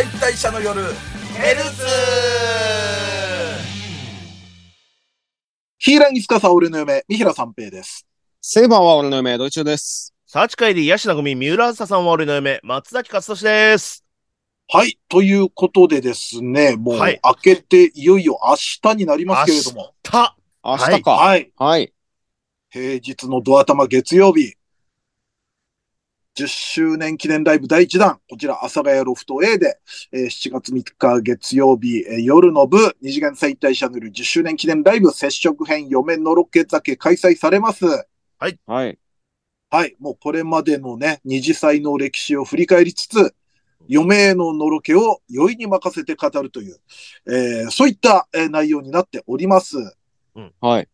解体者の夜ヘルツヒーラギスカサ俺の嫁、三平三平です。セイバーは俺の嫁、ドイチューです。サーチ会でヤシナ組、三浦朝さんは俺の嫁、松崎勝利です。はい。ということでですね、もう、はい明けていよいよ明日になりますけれども、た、明日か。はい。はい。平日のドア玉月曜日、10周年記念ライブ第1弾、こちら、阿佐ヶ谷ロフト A で、えー7月3日月曜日、えー夜の部、二次元再退シャネル10周年記念ライブ接触編嫁のろけ酒開催されます。はい。はい。もうこれまでのね、二次祭の歴史を振り返りつつ、嫁へののろけを酔いに任せて語るという、えーそういった、えー内容になっております。はい。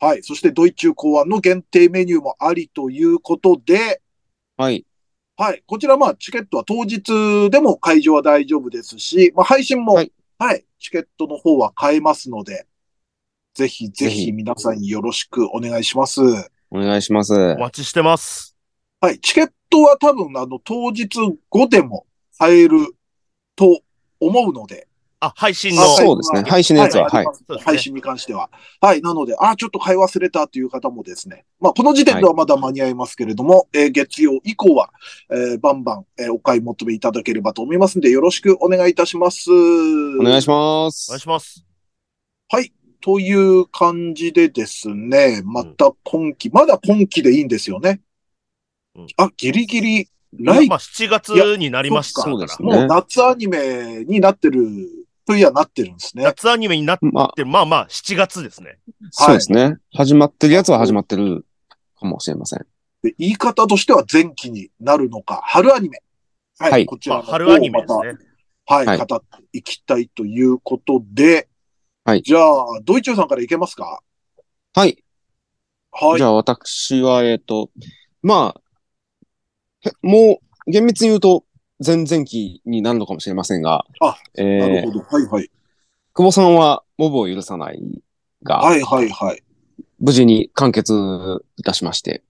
はい。そして、ドイツ考案の限定メニューもありということで、はい。はい。こちら、まあ、チケットは当日でも会場は大丈夫ですし、まあ、配信も、ははいい、チケットの方は買えますので、ぜひぜひ皆さんよろしくお願いします。お願いします。お待ちしてます。はい。チケットは多分、あの、当日後でも買えると思うので。あ、配信のあ、そうですね配信のやつはありますそうですね配信に関しては。はい。なので、あ、ちょっと買い忘れたという方もですね。まあ、この時点ではまだ間に合いますけれども、えー月曜以降は、えーバンバン、えーお買い求めいただければと思いますので、よろしくお願いいたします。お願いしまお願いす。します。はい。という感じでですね、また今期、まだ今期でいいんですよね。うんあ、ギリギリ、来まあ、7月になりましたから。そうですねもう夏アニメになってる、といやなってるんですね。夏アニメになっまあ、て、まあまあ、7月ですね。そうですね。始まってるやつは始まってるかもしれません。で言い方としては前期になるのか、春アニメ。はい。はいこちらの方をまあ、春アニメですね。またはい、はい語っていきたいということで、はいじゃあ、ドイチューさんからいけますか？はい。はいじゃ。あ私は、えっ、と、まあ、へもう、厳密に言うと、前々期になるのかもしれませんが、あえーなるほど。はいはい。久保さんは、モブを許さないが、はいはいはい。無事に完結いたしまして、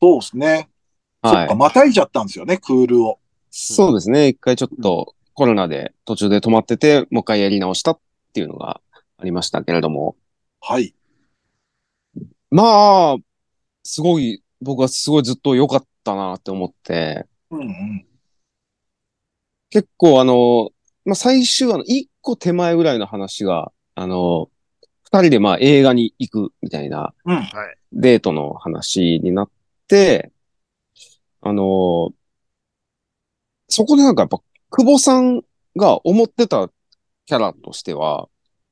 そうですね。そはい。またいじゃったんですよね、クールを。そうですね。一回ちょっとコロナで途中で止まってて、もう一回やり直したっていうのがありましたけれども。はい。まあ、すごい、僕はすごいずっと良かったなって思って、うんうん。結構あの、まあ最終話の一個手前ぐらいの話が、あの、二人でまあ映画に行くみたいなうん。はい。デートの話になって、あの、そこでなんかやっぱ、久保さんが思ってたキャラとしては、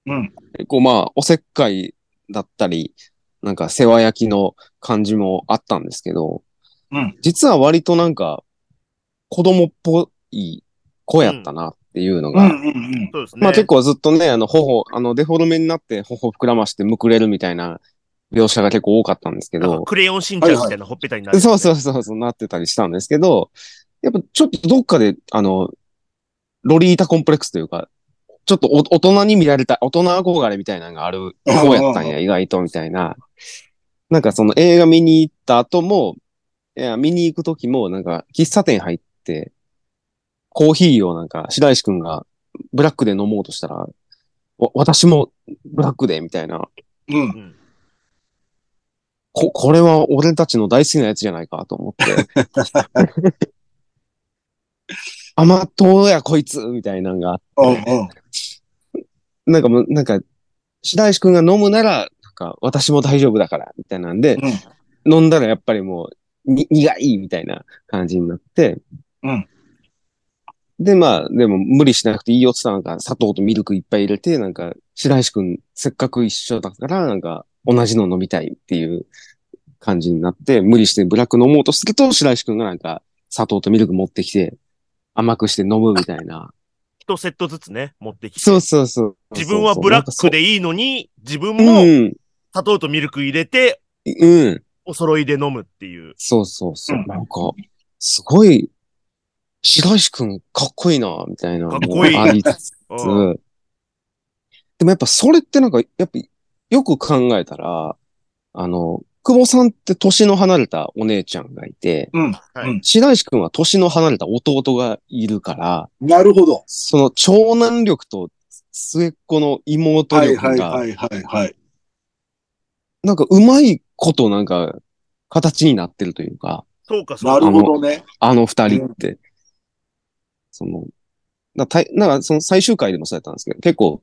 うん。結構まあ、おせっかいだったり、なんか世話焼きの感じもあったんですけど、うん。実は割となんか、子供っぽい子やったなっていうのが。まあ結構ずっとね、あの、頬、あの、デフォルメになって頬膨らましてむくれるみたいな描写が結構多かったんですけど、クレヨンしんちゃんみたいなほっぺたになる、そうそうそうそうなってたりしたんですけど、やっぱちょっとどっかで、あの、ロリータコンプレックスというか、ちょっとお大人に見られた、大人憧れみたいなのがある子やったんや、意外とみたいな。なんかその映画見に行った後も、いや、見に行く時も、なんか喫茶店入って、コーヒーをなんか白石くんがブラックで飲もうとしたら、わ私もブラックで、みたいな。うん。うん。こ、これは俺たちの大好きなやつじゃないかと思って。甘党やこいつみたいなのがあっうんうん。て、なんかもう、なんか、白石くんが飲むなら、なんか私も大丈夫だから、みたいなんで、飲んだらやっぱりもう、に、苦いみたいな感じになって、うん。で、まあ、でも無理しなくていいよって言ったらなんか砂糖とミルクいっぱい入れて、なんか、白石くんせっかく一緒だから、なんか、同じの飲みたいっていう感じになって、無理してブラック飲もうとすると、白石くんがなんか、砂糖とミルク持ってきて、甘くして飲むみたいな。一セットずつね、持ってきて。そうそうそう。自分はブラックでいいのに、自分もうん。砂糖とミルク入れて、うん。お揃いで飲むっていう。そうそうそう。うんなんか、すごい、白石くんかっこいいな、みたいな。かっこいいありつつ、うんでもやっぱそれってなんか、やっぱよく考えたら、あの、久保さんって年の離れたお姉ちゃんがいて、うん。はいうん白石くんは年の離れた弟がいるから、なるほど。その長男力と末っ子の妹はい力が、はいはいはいはい。なんかうまいことなんか形になってるというか、そうか、そうなか。るほどね。あの二人って。その、なたいなんかその最終回でもそうやったんですけど、結構、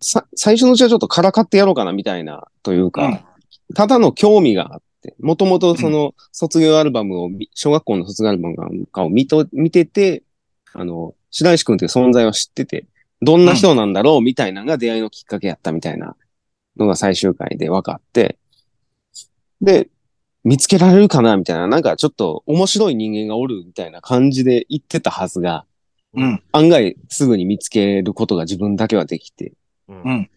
さ、最初のうちはちょっとからかってやろうかなみたいな、というか、うん。ただの興味があって、もともとその卒業アルバムを見、小学校の卒業アルバムかを見と、見てて、あの、白石くんっていう存在を知ってて、どんな人なんだろうみたいなのが出会いのきっかけやったみたいなのが最終回で分かって、で、見つけられるかな？みたいな、なんかちょっと面白い人間がおるみたいな感じで言ってたはずが、うん。案外すぐに見つけることが自分だけはできて、うん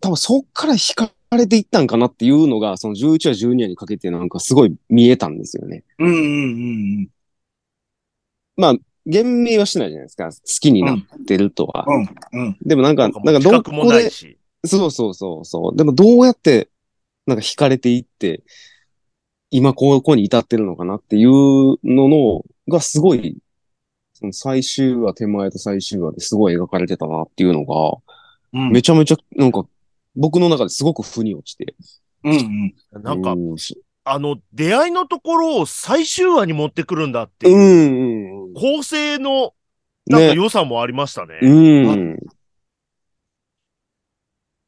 多分そっから惹かれていったんかなっていうのが、その11話12話にかけてなんかすごい見えたんですよね。うんうんうんまあ、言明はしてないじゃないですか。好きになってるとは。うん。うんうん。でもなんか、ななんんかどこで。そうそうそうそう。でもどうやって、なんか惹かれていって、今ここに至ってるのかなっていうのの、がすごい、その最終話手前と最終話ですごい描かれてたなっていうのが、うんめちゃめちゃ、なんか、僕の中ですごく腑に落ちて。うんうん。なんかう、ん、しあの、出会いのところを最終話に持ってくるんだってういう、ん、うん。構成の、なんかね。良さもありましたね。うん。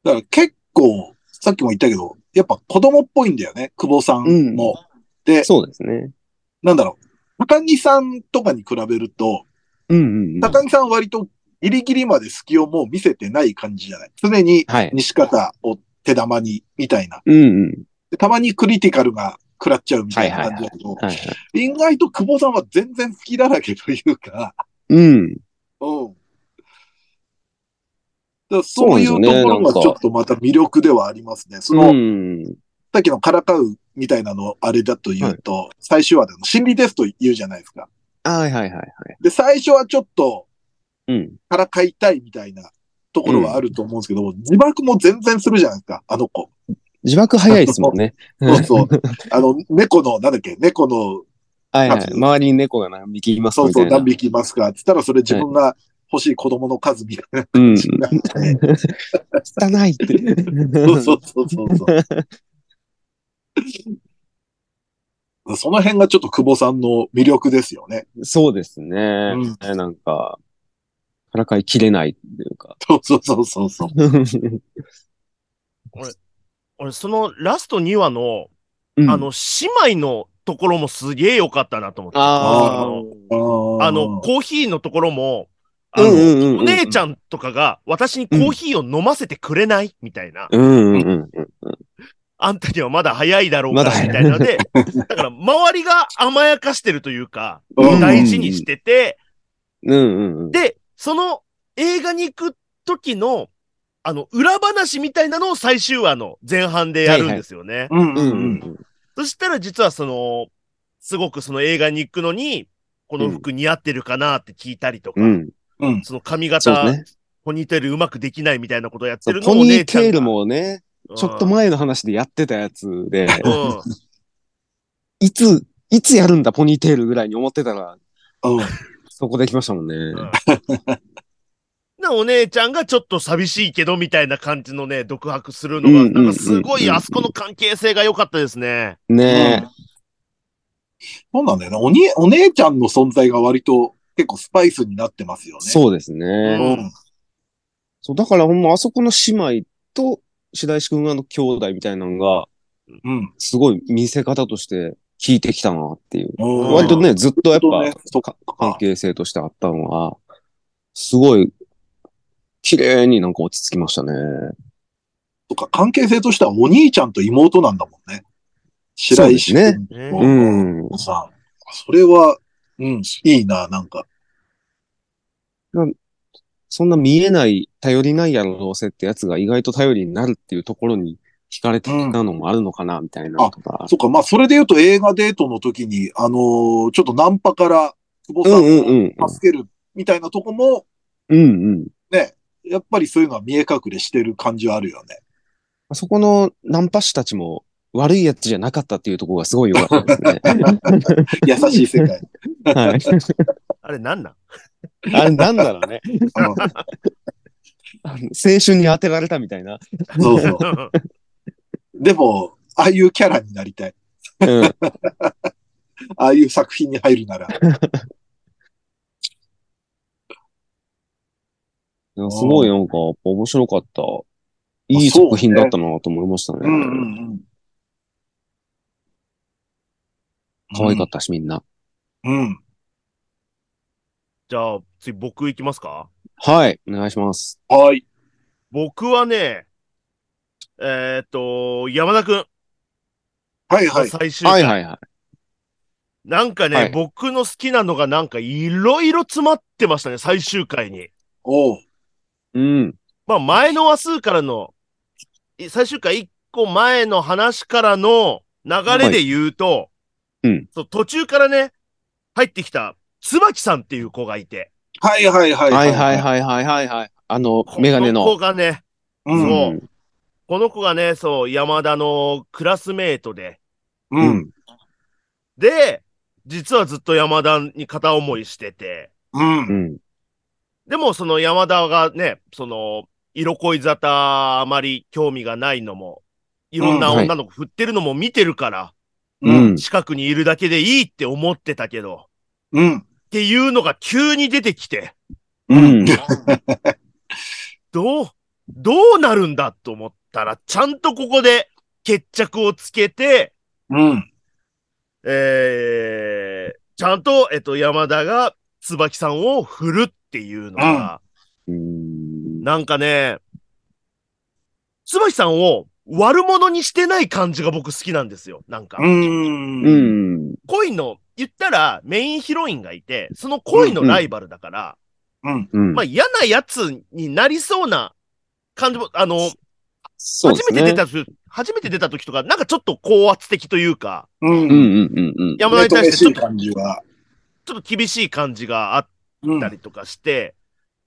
だから結構、さっきも言ったけど、やっぱ子供っぽいんだよね、久保さんも。で、そうですね。なんだろう。高木さんとかに比べると、うんうんうん。高木さんは割とギリギリまで隙をもう見せてない感じじゃない？常にはい。西方を手玉に、みたいな。うんうん。でたまにクリティカルが食らっちゃうみたいな感じだけど。意外と久保さんは全然好きだらけというか、うん。うん。だそういうところがちょっとまた魅力ではありますね。そうの、ん。さっきのからかうみたいなのあれだと言うと、最終話での心理テスト言うじゃないですか。はいはいはいはい。で、最初はちょっとうん。からかいたいみたいなところはあると思うんですけど、自爆も全然するじゃないですか、あの子。自爆早いですもんね。そうそう。あの、猫の、なんだっけ、猫の、はいはい。周りに猫が何匹いますそうそう。何匹いますかって言ったら、それ自分が欲しい子供の数みたいなうん。感じになって。汚いって。そうそうそうそうそう。その辺がちょっと久保さんの魅力ですよね。そうですね。うんえなんか、からかいきれないっていうか。そうそうそうそうそう。俺、そのラスト2話の、うんあの、姉妹のところもすげえ良かったなと思って。あのああの、コーヒーのところも、あの、うんうんうんうんお姉ちゃんとかが私にコーヒーを飲ませてくれない？みたいな。うんうんうんうん。あんたにはまだ早いだろうか？ら、みたいなので、だから周りが甘やかしてるというか、うん大事にしてて、うんうんうん。で、その映画に行く時の、あの、裏話みたいなのを最終話の前半でやるんですよね。そしたら実はその、すごくその映画に行くのに、この服似合ってるかなって聞いたりとか、うん。うん。その髪型、ね。ポニーテールうまくできないみたいなことをやってるのポニをお姉ちゃんがーテール、もね、ちょっと前の話でやってたやつで、うん、いつ、いつやるんだ、ポニーテールぐらいに思ってたら、うん。そこできましたもんね。うん で、お姉ちゃんがちょっと寂しいけどみたいな感じのね、独白するのが、なんかすごいあそこの関係性が良かったですね。ねそうなんだよね。おに、お姉ちゃんの存在が割と結構スパイスになってますよね。そうですうね。ん。そう、だからほんまあそこの姉妹と白石くんがの兄弟みたいなのが、うん。すごい見せ方として効いてきたなっていう。うん割とね、ずっとやっぱ、かか関係性としてあったのが、すごい、綺麗になんか落ち着きましたね。とか、関係性としてはお兄ちゃんと妹なんだもんね。白石ねとうん。さ、それは、うん、いいな、なんか。そんな見えない、頼りないやろどうせってやつが意外と頼りになるっていうところに惹かれてきたのもあるのかな、みたいなとか。そっか、まあ、それで言うと映画デートの時に、あのーちょっとナンパから久保さんを助けるみたいなとこも、うんうん。ね、やっぱりそういうのは見え隠れしてる感じはあるよね。そこのナンパ師たちも悪いやつじゃなかったっていうところがすごい良かったですね。優しい世界。はい。あれなんなん？あれなんだろうね。青春に当てられたみたいな。そうそう。でも、ああいうキャラになりたい。うん。ああいう作品に入るなら。すごいなんか、面白かった。いい作品だったなと思いましたね。うんうんうん。可愛かったし、みんな。うん。じゃあ、次僕行きますか？はい、お願いします。はい。僕はね、えーっと、山田くん。はいはい。最終回。はいはいはい。なんかね、はい僕の好きなのがなんかいろいろ詰まってましたね、最終回に。おう。うん。まあ前の話数からの、い最終回一個前の話からの流れで言うと、うんそう途中からね、入ってきた、椿さんっていう子がいて。はいはいはい。はいはいはいはいはいはい。あの、メガネこの子の。がね、うん。そうこの子がね、そう、山田のクラスメートで、う。うんん。で、実はずっと山田に片思いしてて、うんう。ん。でもその山田がね、その、色恋沙汰あまり興味がないのも、いろんな女の子振ってるのも見てるから、ううんん。近くにいるだけでいいって思ってたけど、うん。っていうのが急に出てきて、うん。どう、どうなるんだと思ったら、ちゃんとここで決着をつけて、うん。えー、ちゃんと、えっと、山田が椿さんを振るっていうのが、うん。なんかね、椿さんを悪者にしてない感じが僕好きなんですよ。なんか、うん。う。ん。恋の、言ったらメインヒロインがいて、その恋のライバルだから、うん。うん。まあ嫌なやつになりそうな感じも、あの、ね。めて出た時、初めて出た時とか、なんかちょっと高圧的というか、うん。うんうんうんうん。山田に対してちょっと、感じは。ちょっと厳しい感じがあっうんたりとかして、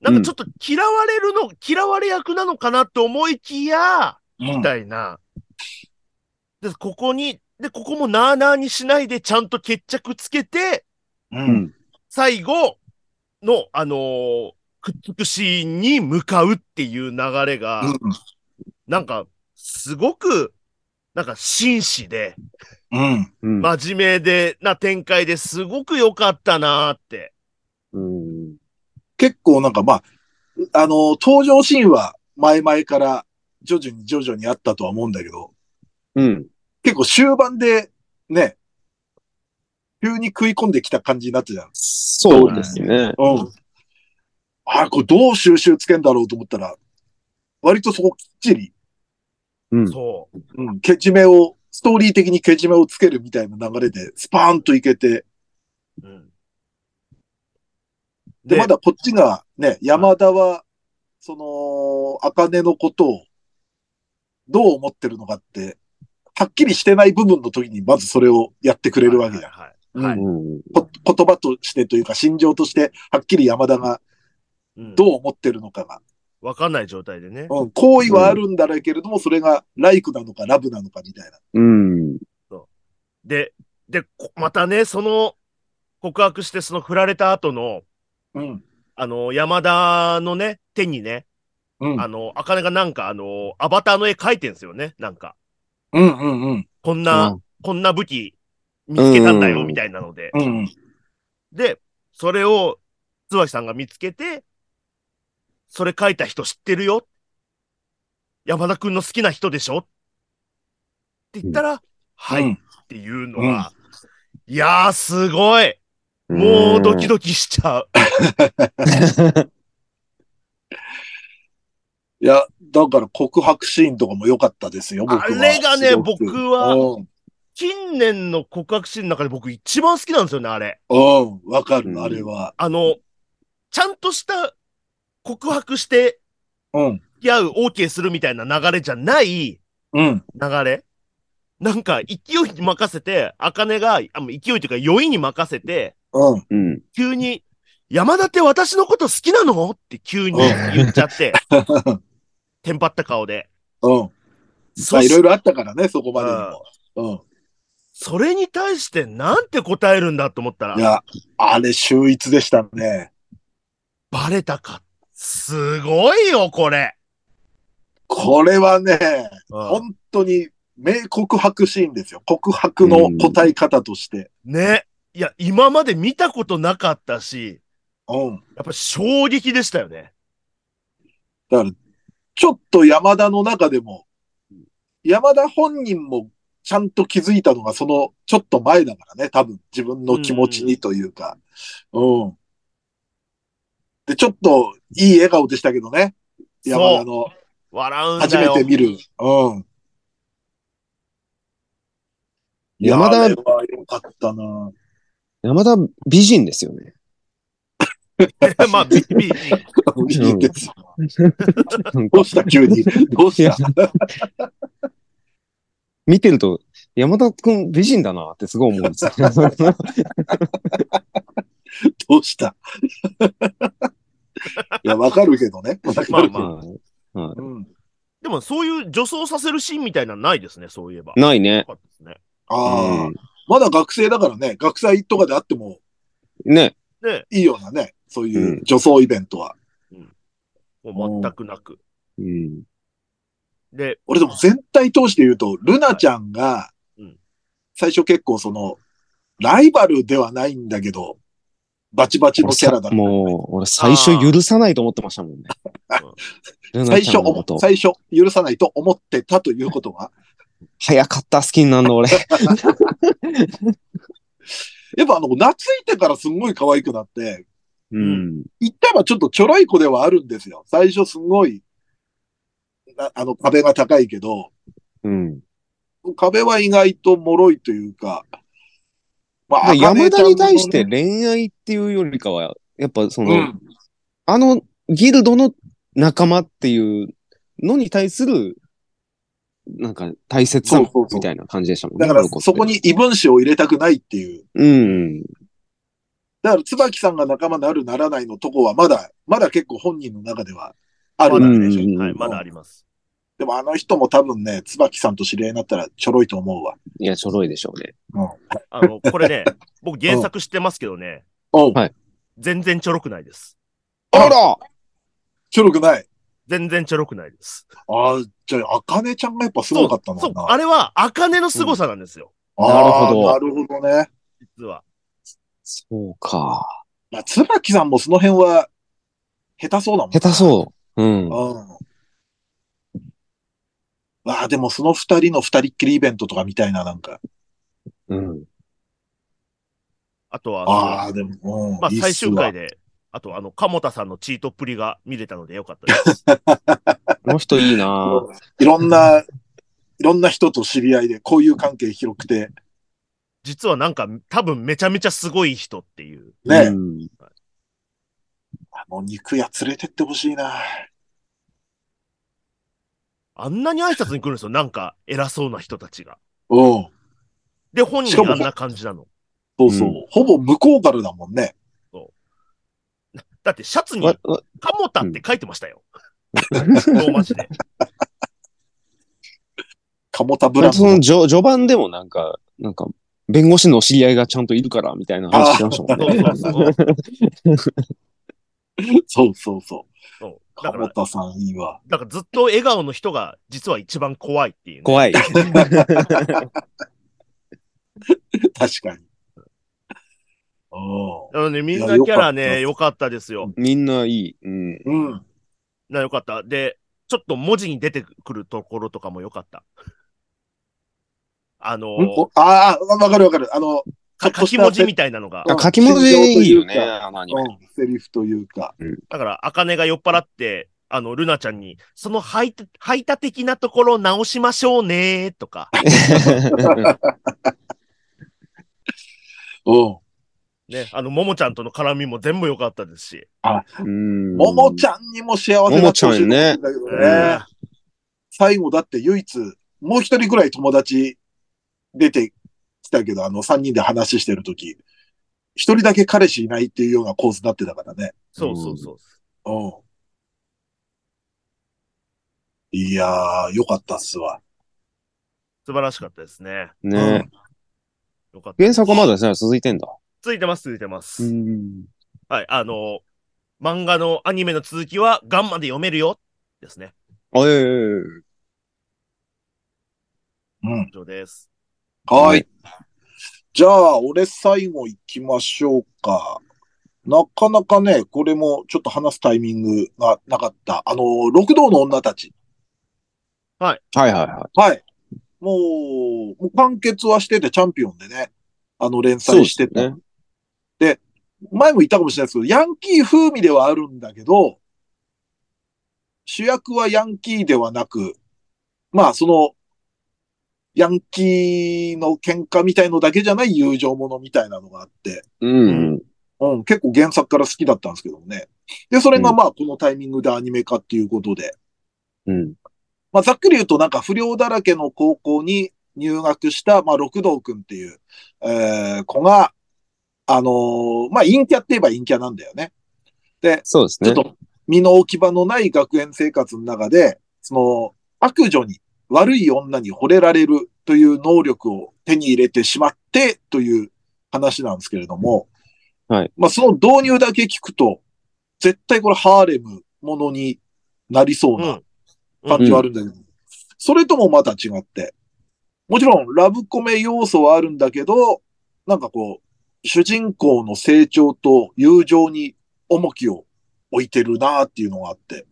なんかちょっと嫌われるの、嫌われ役なのかなと思いきや、みたいな。で、ここに、で、ここもなーなーにしないでちゃんと決着つけて、う。うんん。最後の、あのーくっつくシーンに向かうっていう流れが、なんか、すごく、なんか紳士で、うん。うん。真面目で、な展開ですごく良かったなーって。うん。結構なんかまあ、あの、登場シーンは前々から徐々に徐々にあったとは思うんだけど、うん。結構終盤でね、急に食い込んできた感じになったじゃん。そうですね。うん。あこれどう収集つけんだろうと思ったら、割とそこきっちり、うん。そう。うん、けじめを、ストーリー的にけじめをつけるみたいな流れで、スパーンといけて、うん、で、まだこっちがね、山田は、その、茜のことを、どう思ってるのかって、はっきりしてない部分の時に、まずそれをやってくれるわけじゃん。はいはい言葉としてというか、心情として、はっきり山田がうんどう思ってるのかが。わかんない状態でね。うん、好意はあるんだろうけれども、それがライクなのかラブなのかみたいな。うん。で、で、こまたね、その告白してその振られた後の、うん。あの、山田のね、手にね、うん。あの、あかねがなんかあの、アバターの絵描いてんすよね、なんか。うんうんうん。こんな、こんな武器見つけたんだよ、みたいなので。うんうん。で、それを、椿さんが見つけて、それ書いた人知ってるよ？山田くんの好きな人でしょ？って言ったら、はい、うんっていうのは、いやー、すごいもうドキドキしちゃう。いや、だから告白シーンとかも良かったですよ、僕は。あれがね僕はうん。近年の告白シーンの中で僕一番好きなんですよね、あれ。うん、わかる、うん。あれは。あの、ちゃんとした告白してうん、付き合う、OK するみたいな流れじゃないうん、流れ。なんか勢いに任せて、茜が、あもう勢いというか酔いに任せて、うん、うん。急に、山田って私のこと好きなの？って急に言っちゃって、テンパった顔で。うん。まあいろいろあったからね、そこまでにも。うん。それに対してなんて答えるんだと思ったら、いや、あれ秀逸でしたね。バレたか。すごいよ、これ。これはね、うん本当に名告白シーンですよ。告白の答え方として。ね。いや、今まで見たことなかったし、うん。やっぱ衝撃でしたよね。だから、ちょっと山田の中でも、山田本人もちゃんと気づいたのがそのちょっと前だからね、多分自分の気持ちにというか。うん。で、ちょっといい笑顔でしたけどね。山田の笑うんだよ。初めて見る。うん。山田かったな。山田美人ですよね。まあ、ビビいいですよ どうした急に？どうした？見てると、山田くん美人だなってすごい思うんですよ。どうした？いや、わかるけどね。わかるけど。まあまあはいはうん。でもそういう女装させるシーンみたいなのないですね、そういえば。いないねね。ああ、うんまだ学生だからね、学祭とかであってもね。ね、いいようなね、そういううん女装イベントは。もう全くなく。うん。で、俺でも全体通して言うと、ルナちゃんがうん、最初結構その、ライバルではないんだけど、バチバチのキャラだった。もう、俺最初許さないと思ってましたもんね。最初最初、許さないと思ってたということは、早かった、好きになるの俺。やっぱあの、懐いてからすんごい可愛くなって、うん。言ったらちょっとちょろい子ではあるんですよ。最初すごい、なあの、壁が高いけど、うん。壁は意外と脆いというか、まだから山田に対してね恋愛っていうよりかは、やっぱその、うん、あのギルドの仲間っていうのに対する、なんか大切さそうそうそうみたいな感じでしたもんね。だからロコってそこに異分子を入れたくないっていう。うん。だから椿さんが仲間になるならないのとこはまだ、まだ結構本人の中ではあるんでしょ。うんはい、まだあります。でもあの人も多分ね、椿さんと知り合いになったらちょろいと思うわ。いや、ちょろいでしょうね。あの、これね、僕原作知ってますけどね、うん。はい全然ちょろくないです。あらちょろくない。全然ちょろくないです。ああ、じゃあ、あかねちゃんがやっぱすごかったのそう、かな。あれは、茜の凄さなんですよ、あーなるほどなるほどね。実は。そうか。まあ、椿さんもその辺は、下手そうだもん下手そう。うん。うん。わあ、でもその二人の二人っきりイベントとかみたいな、なんか。うん。あとは、ああ、でも、うん。まあ、最わ終回で、あと、あの、鴨田さんのチートっぷりが見れたのでよかったです。この人いいな。いろんな、いろんな人と知り合いで、こういう関係広くて、実はなんか、多分めちゃめちゃすごい人っていう。ね、うんあの肉屋連れてってほしいな。あんなに挨拶に来るんですよ。なんか、偉そうな人たちが。うん。で、本人あんな感じなの。そうそう。うんほぼ向こうからだもんね。だって、シャツにわ、わ鴨田って書いてましたよ。ローマ字で。鴨田ブランドその序序盤でもなんか、なんか、弁護士の知り合いがちゃんといるから、みたいな話してましたもんね。そうそうそう。そうそうそう。そうだから、さんいいわ。だからずっと笑顔の人が実は一番怖いっていう、ね。怖い。確かに。おなのでみんなキャラね、良かったですよ。みんないい。うん。うん。な、良かった。で、ちょっと文字に出てくるところとかも良かった。あのん？おああ、わかるわかる。あの、か書き文字みたいなのが。書き文字いいよね、心情というかあのアニメ。うん、セリフというか。だから、あかねが酔っ払って、あの、ルナちゃんに、その排他排他的なところを直しましょうねとか、うん。ね、あの、ももちゃんとの絡みも全部良かったですし。うんももちゃんにも幸せだってほしだけどうんね。最後だって唯一、もう一人ぐらい友達出てきたけど、あの三人で話してるとき、一人だけ彼氏いないっていうような構図になってたからね。そうそうそう。うん。いやー、よかったっすわ。素晴らしかったですね。ねよかった。原作はまだね、続いてんだ。続いてます、続いてます。ん。はい、あの、漫画のアニメの続きはガンマで読めるよですね。あ、ええうん。以上です。はい。じゃあ、俺最後行きましょうか。なかなかね、これもちょっと話すタイミングがなかった。あの、六道の女たち。はいはいははい。もう、もう完結はしててチャンピオンでね、あの連い。載してた。ね。前も言ったかもしれないですけど、ヤンキー風味ではあるんだけど、主役はヤンキーではなく、まあ、その、ヤンキーの喧嘩みたいのだけじゃない友情ものみたいなのがあって、うん。うん、結構原作から好きだったんですけどもね。で、それがまあ、このタイミングでアニメ化っていうことで、うん。まあ、ざっくり言うとなんか不良だらけの高校に入学した、まあ、六道くんっていう、えー、子が、あのーまあ、陰キャって言えば陰キャなんだよね。そうですね。ちょっと身の置き場のない学園生活の中で、その悪女に悪い女に惚れられるという能力を手に入れてしまってという話なんですけれども、はい。まあその導入だけ聞くと、絶対これハーレムものになりそうな感じはあるんだけど、それともまた違って、もちろんラブコメ要素はあるんだけど、なんかこう、主人公の成長と友情に重きを置いてるなっていうのがあって、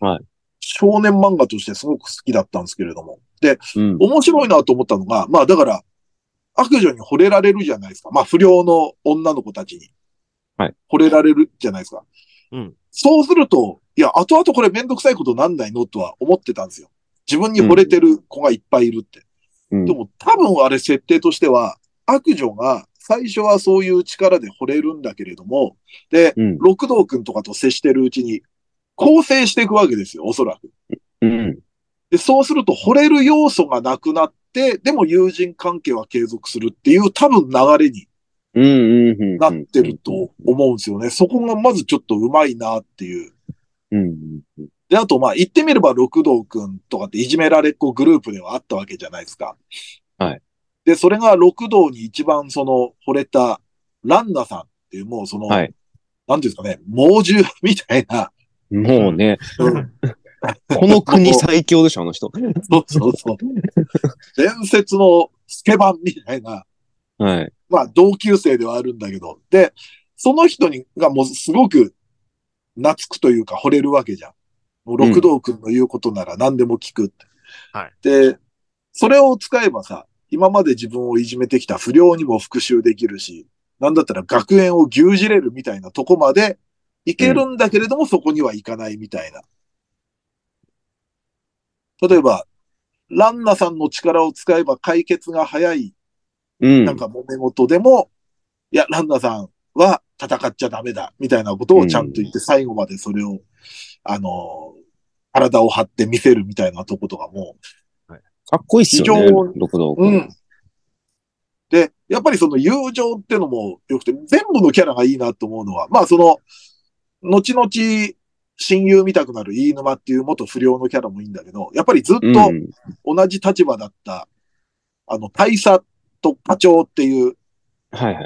はい少年漫画としてすごく好きだったんですけれども。で、うん。面白いなと思ったのが、まあだから、悪女に惚れられるじゃないですか。まあ不良の女の子たちに。はい。惚れられるじゃないですか。うん。そうすると、いや、後々これめんどくさいことなんないのとは思ってたんですよ。自分に惚れてる子がいっぱいいるって。うんでも多分あれ設定としては、悪女が最初はそういう力で惚れるんだけれども、で、うん。六道くんとかと接してるうちに、構成していくわけですよ、おそらく。うん。で、そうすると惚れる要素がなくなって、でも友人関係は継続するっていう多分流れに。なってると思うんですよね。そこがまずちょっと上手いなっていう。うん。で、あとまあ言ってみれば六道くんとかっていじめられっ子グループではあったわけじゃないですか。はい。で、それが六道に一番その惚れたランナさんっていうもうその、はいなんていうんですかね、猛獣みたいな、もうね、うんこの国最強でしょ、あの人。そうそうそう。伝説のスケバンみたいな、はい。まあ同級生ではあるんだけど、で、その人にがもうすごく懐くというか惚れるわけじゃん。もう六道くんの言うことなら何でも聞くって。はい。で、それを使えばさ、今まで自分をいじめてきた不良にも復讐できるし、なんだったら学園を牛耳れるみたいなとこまでいけるんだけれども、そこにはいかないみたいな。例えば、ランナさんの力を使えば解決が早いうん。なんか揉め事でも、いや、ランナさんは戦っちゃダメだ、みたいなことをちゃんと言って、最後までそれを、あの、体を張って見せるみたいなとことかも、かっこいいっすよねう君。ん。で、やっぱりその友情ってのも良くて、全部のキャラがいいなと思うのは、まあその、後々、親友見たくなる飯沼っていう元不良のキャラもいいんだけど、やっぱりずっうん。と同じ立場だった、あの、大佐と課長っていう、はいはい。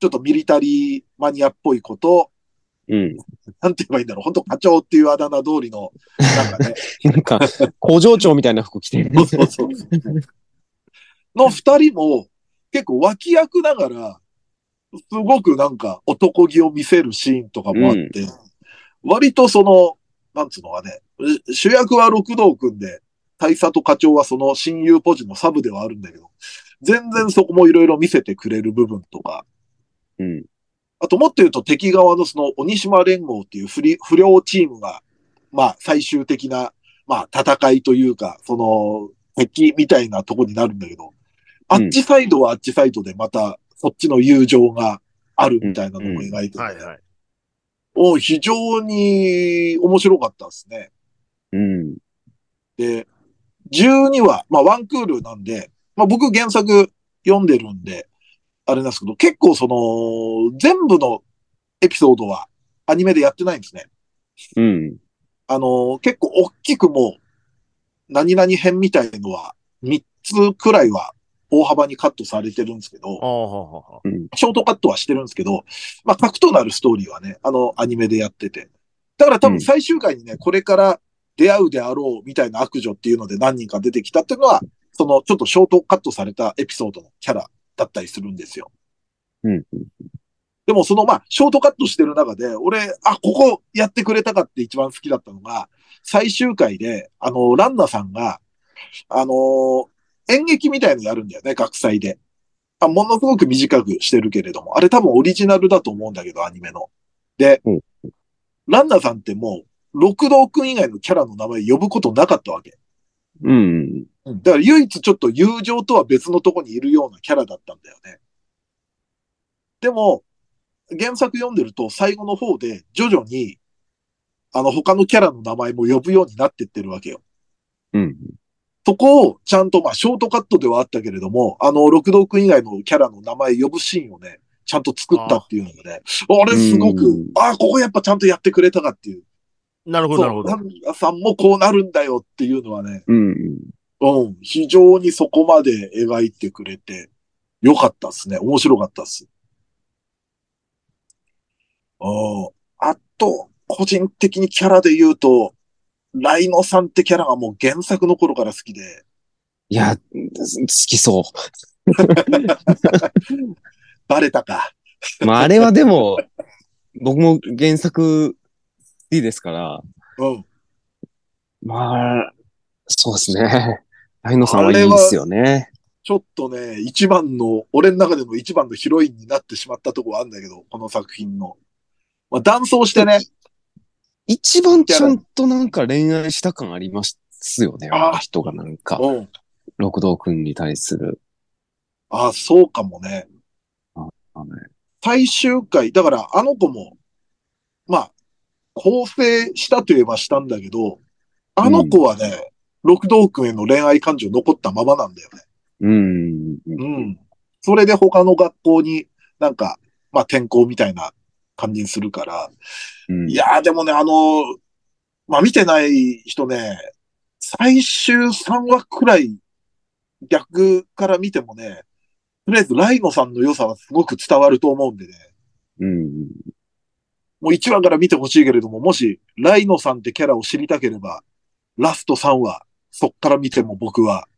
ちょっとミリタリーマニアっぽいこと、うん。なんて言えばいいんだろう。本当課長っていうあだ名通りの、なんかね、なんか、工場長みたいな服着てる。そうそうそう。の二人も、結構脇役ながら、すごくなんか男気を見せるシーンとかもあって、割とその、なんつうのはね、主役は六道くんで、大佐と課長はその親友ポジのサブではあるんだけど、全然そこもいろいろ見せてくれる部分とか、うん。あともっと言うと敵側のその鬼島連合っていう不利不良チームが、まあ最終的な、まあ戦いというか、その敵みたいなとこになるんだけど、あっちサイドはあっちサイドでまたそっちの友情があるみたいなのも描いてて、はいはい。お非常に面白かったですね。うん。で、12話、まあワンクールなんで、まあ僕原作読んでるんで、あれなんですけど、結構その、全部のエピソードはアニメでやってないんですね。うん。あの、結構大きくもう、何々編みたいのは3つくらいは大幅にカットされてるんですけど。ショートカットはしてるんですけど、まあ、核となるストーリーはね、あの、アニメでやってて。だから多分最終回にね、これから出会うであろうみたいな悪女っていうので何人か出てきたっていうのは、そのちょっとショートカットされたエピソードのキャラだったりするんですよ。うん。でもそのまあ、ショートカットしてる中で、俺、あ、ここやってくれたかって一番好きだったのが、最終回で、あの、ランナさんが、あの演劇みたいのやるんだよね、学祭で。あ、ものすごく短くしてるけれども、あれ多分オリジナルだと思うんだけど、アニメの。で、うんランナーさんってもう、六道くん以外のキャラの名前呼ぶことなかったわけ。うん。だから唯一ちょっと友情とは別のとこにいるようなキャラだったんだよね。でも、原作読んでると最後の方で徐々に、あの他のキャラの名前も呼ぶようになってってるわけよ。うん。そこをちゃんとまあショートカットではあったけれども、あの六道くん以外のキャラの名前呼ぶシーンをね、ちゃんと作ったっていうのがね、あれすごくうん、ああ、ここやっぱちゃんとやってくれたかっていう。なるほど、なるほどナさんもこうなるんだよっていうのはね、うん。うん、非常にそこまで描いてくれて、よかったっすね。面白かったっす。うん。あと、個人的にキャラで言うと、ライノさんってキャラがもう原作の頃から好きで、いや、好きそ バレたか。う。まあ、あれはでも、僕も原作好きですから、うん。まあ、そうですね。ライノさんはいいですよね。ちょっとね、一番の、俺の中でも一番のヒロインになってしまったとこはあるんだけど、この作品の。まあ、断層してね、一番ちゃんとなんか恋愛した感ありますよね。あーあの人がなんか、うん。六道くんに対する。ああ、そうかもね。あのね最終回、だからあの子も、まあ、構成したといえばしたんだけど、あの子はね、六道くんへの恋愛感情残ったままなんだよね。うん。うん。それで他の学校になんか、まあ転校みたいな感じにするから。うんいやーでもね、あの、まあ見てない人ね、最終3話くらい逆から見てもね、とりあえずライノさんの良さはすごく伝わると思うんでね。うん。もう1話から見てほしいけれども、もし、ライノさんってキャラを知りたければ、ラスト3話、そっから見ても僕は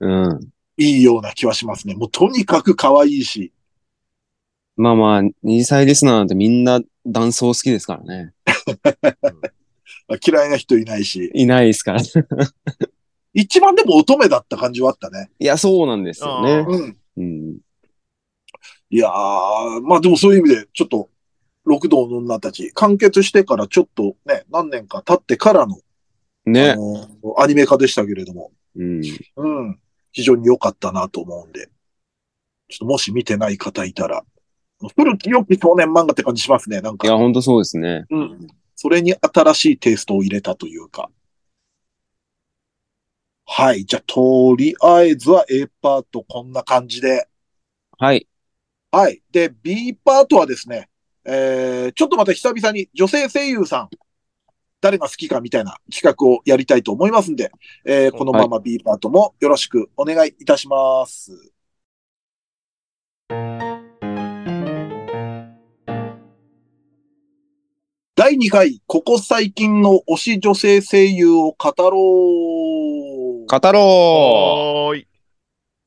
うん。いいような気はしますね。もうとにかく可愛いし、まあまあ、二次祭リスナーなんてみんなダンス好きですからね。嫌いな人いないし、いないですから。一番でも乙女だった感じはあったね。いや、そうなんですよね。うん。うん。いやー、まあでもそういう意味で、ちょっと、六道の女たち、完結してからちょっとね、何年か経ってからの、あね。のアニメ化でしたけれども、うん。うん、非常に良かったなと思うんで、ちょっともし見てない方いたら、古き良き少年漫画って感じしますね、なんか。いや、ほんとそうですね。うん。それに新しいテイストを入れたというか。はい。じゃあ、とりあえずは A パートこんな感じで。はい。はい。で、B パートはですね、えー、ちょっとまた久々に女性声優さん、誰が好きかみたいな企画をやりたいと思いますんで、えー、このまま B パートもよろしくお願いいたします。第2回、ここ最近の推し女性声優を語ろう。語ろはーい。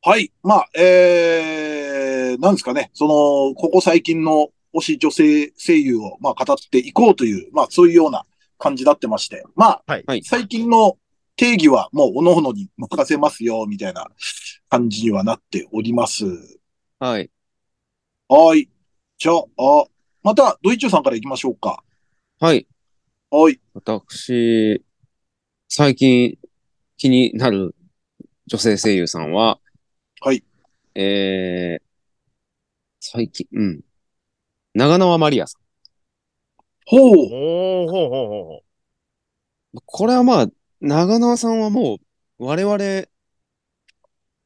はい。まあ、えー、なんですかね。その、ここ最近の推し女性声優を、まあ、語っていこうという、まあ、そういうような感じになってまして。まあ、はい。はい最近の定義はもう、各々に任せますよ、みたいな感じにはなっております。う。はい。はい。じゃあ、また、ドイチューさんから行きましょうか。はい。はい。私、最近気になる女性声優さんは、はい。えー、最近、うん。長縄マリアさん。ほう。ほうほうほうほこれはまあ、長縄さんはもう、我々、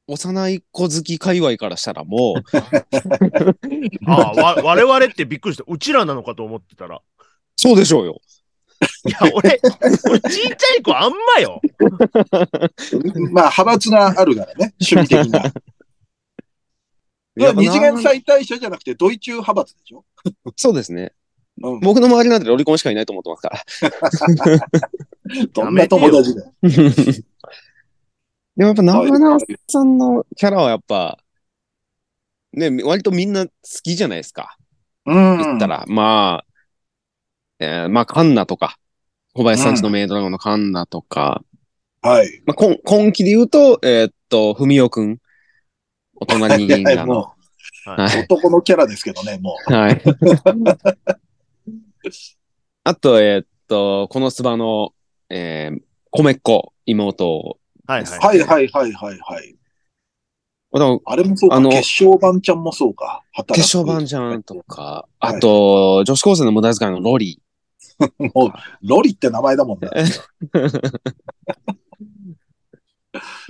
幼い子好き界隈からしたらもう、う。ああ、わ、我々ってびっくりした。うちらなのかと思ってたら。そうでしょうよ。いや、俺、俺ちっちゃい子あんまよ。まあ、派閥があるからね、趣味的な。やっぱ二次元再退者じゃなくて、ドイツ派閥でしょ？そうですね。うん。僕の周りなんてロリコンしかいないと思ってますから。どんな友達だよ。でもやっぱ長縄さんのキャラはやっぱ、ね、割とみんな好きじゃないですか。うん。言ったら。まあ、えーまあ、カンナとか、小林さんちのメイドラゴンのカンナとか、はい。まあ、今今期で言うと、えーっと、ふみおくん。大人に銀いや河の。はい。男のキャラですけどね、もはい。あと、えーっと、このスバの、えー、米っ子、妹。はいう。はい。はいはいはいはいはい。あれもそうか、あの決勝版ちゃんもそうか。決勝版じゃんとか、はいあと、女子高生の無駄遣いのロリ。もう、ロリって名前だもんね。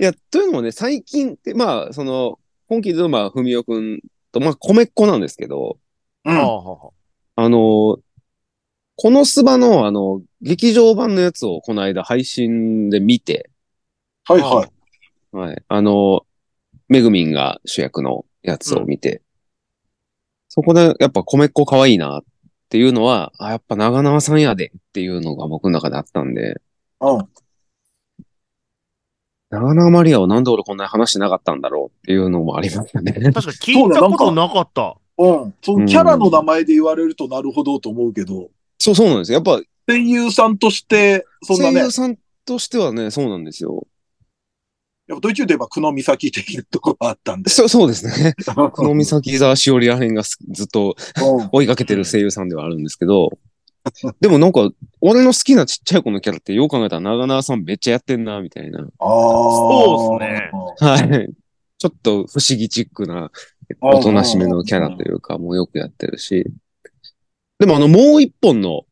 いや、というのもね、最近って、まあ、その、今期での、まあ、ふみおくんと、まあ、米っ子なんですけど、うん。はあの、このスバの、あの、劇場版のやつをこの間配信で見て、はいはい。はい。あの、めぐみんが主役のやつを見て、そこでやっぱ米っ子可愛いなっていうのは、あ、やっぱ長縄さんやでっていうのが僕の中であったんで、うん。長縄マリアをなんで俺こんなに話してなかったんだろうっていうのもありましたね。あ 確か聞いたことなかった。うん。そのキャラの名前で言われるとなるほどと思うけど、そうそうなんですよ。やっぱ声優さんとして、そんなね声優、さんとしてはね、そうなんですよ。やっぱドイツで言えば久野美咲的なところがあったんで。そうそうですね。この岬沢しおりらへんがすずっとうん追いかけてる声優さんではあるんですけど、でもなんか、俺の好きなちっちゃい子のキャラってよう考えたら長縄さんめっちゃやってんな、みたいな。ああ。そうっすねはい。ちょっと不思議チックな、おとなしめのキャラというか、もうよくやってるし。でもあの、もう一本の、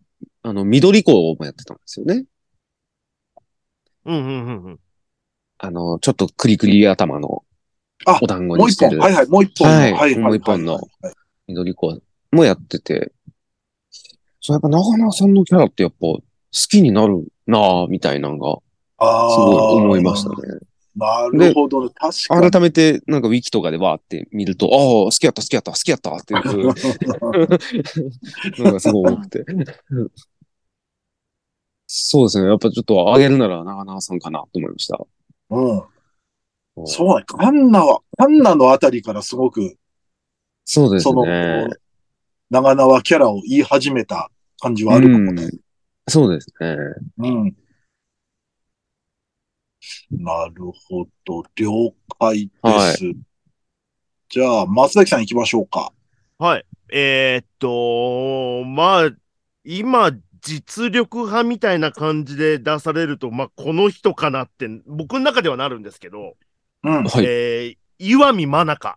あの、緑子もやってたんですよね。うんうんうんうん。あの、ちょっとクリクリ頭のあお団子もう一本。にしてるはいはい、もう一本の。はいはいはい。もう一本の緑子もやってて、そう、やっぱ長縄さんのキャラってやっぱ好きになるなぁ、みたいなのが、ああ。すごい思いましたね。なるほどね。確かに。改めて、なんかウィキとかでわーって見ると、ああ、好きやった、好きやった、好きやったっていうのが すごい多くて。そうですね。やっぱちょっとあげるなら長縄さんかなと思いました。うん。そうね。カンナは、カンナのあたりからすごく、そうですそのね。、長縄キャラを言い始めた感じはあるかもね。そうですね。うん。なるほど。了解です。じゃあ、松崎さん行きましょうか。はい。えーっと、まあ、今、実力派みたいな感じで出されると、まあ、この人かなって、僕の中ではなるんですけど、うん。はい。えー、岩見真中。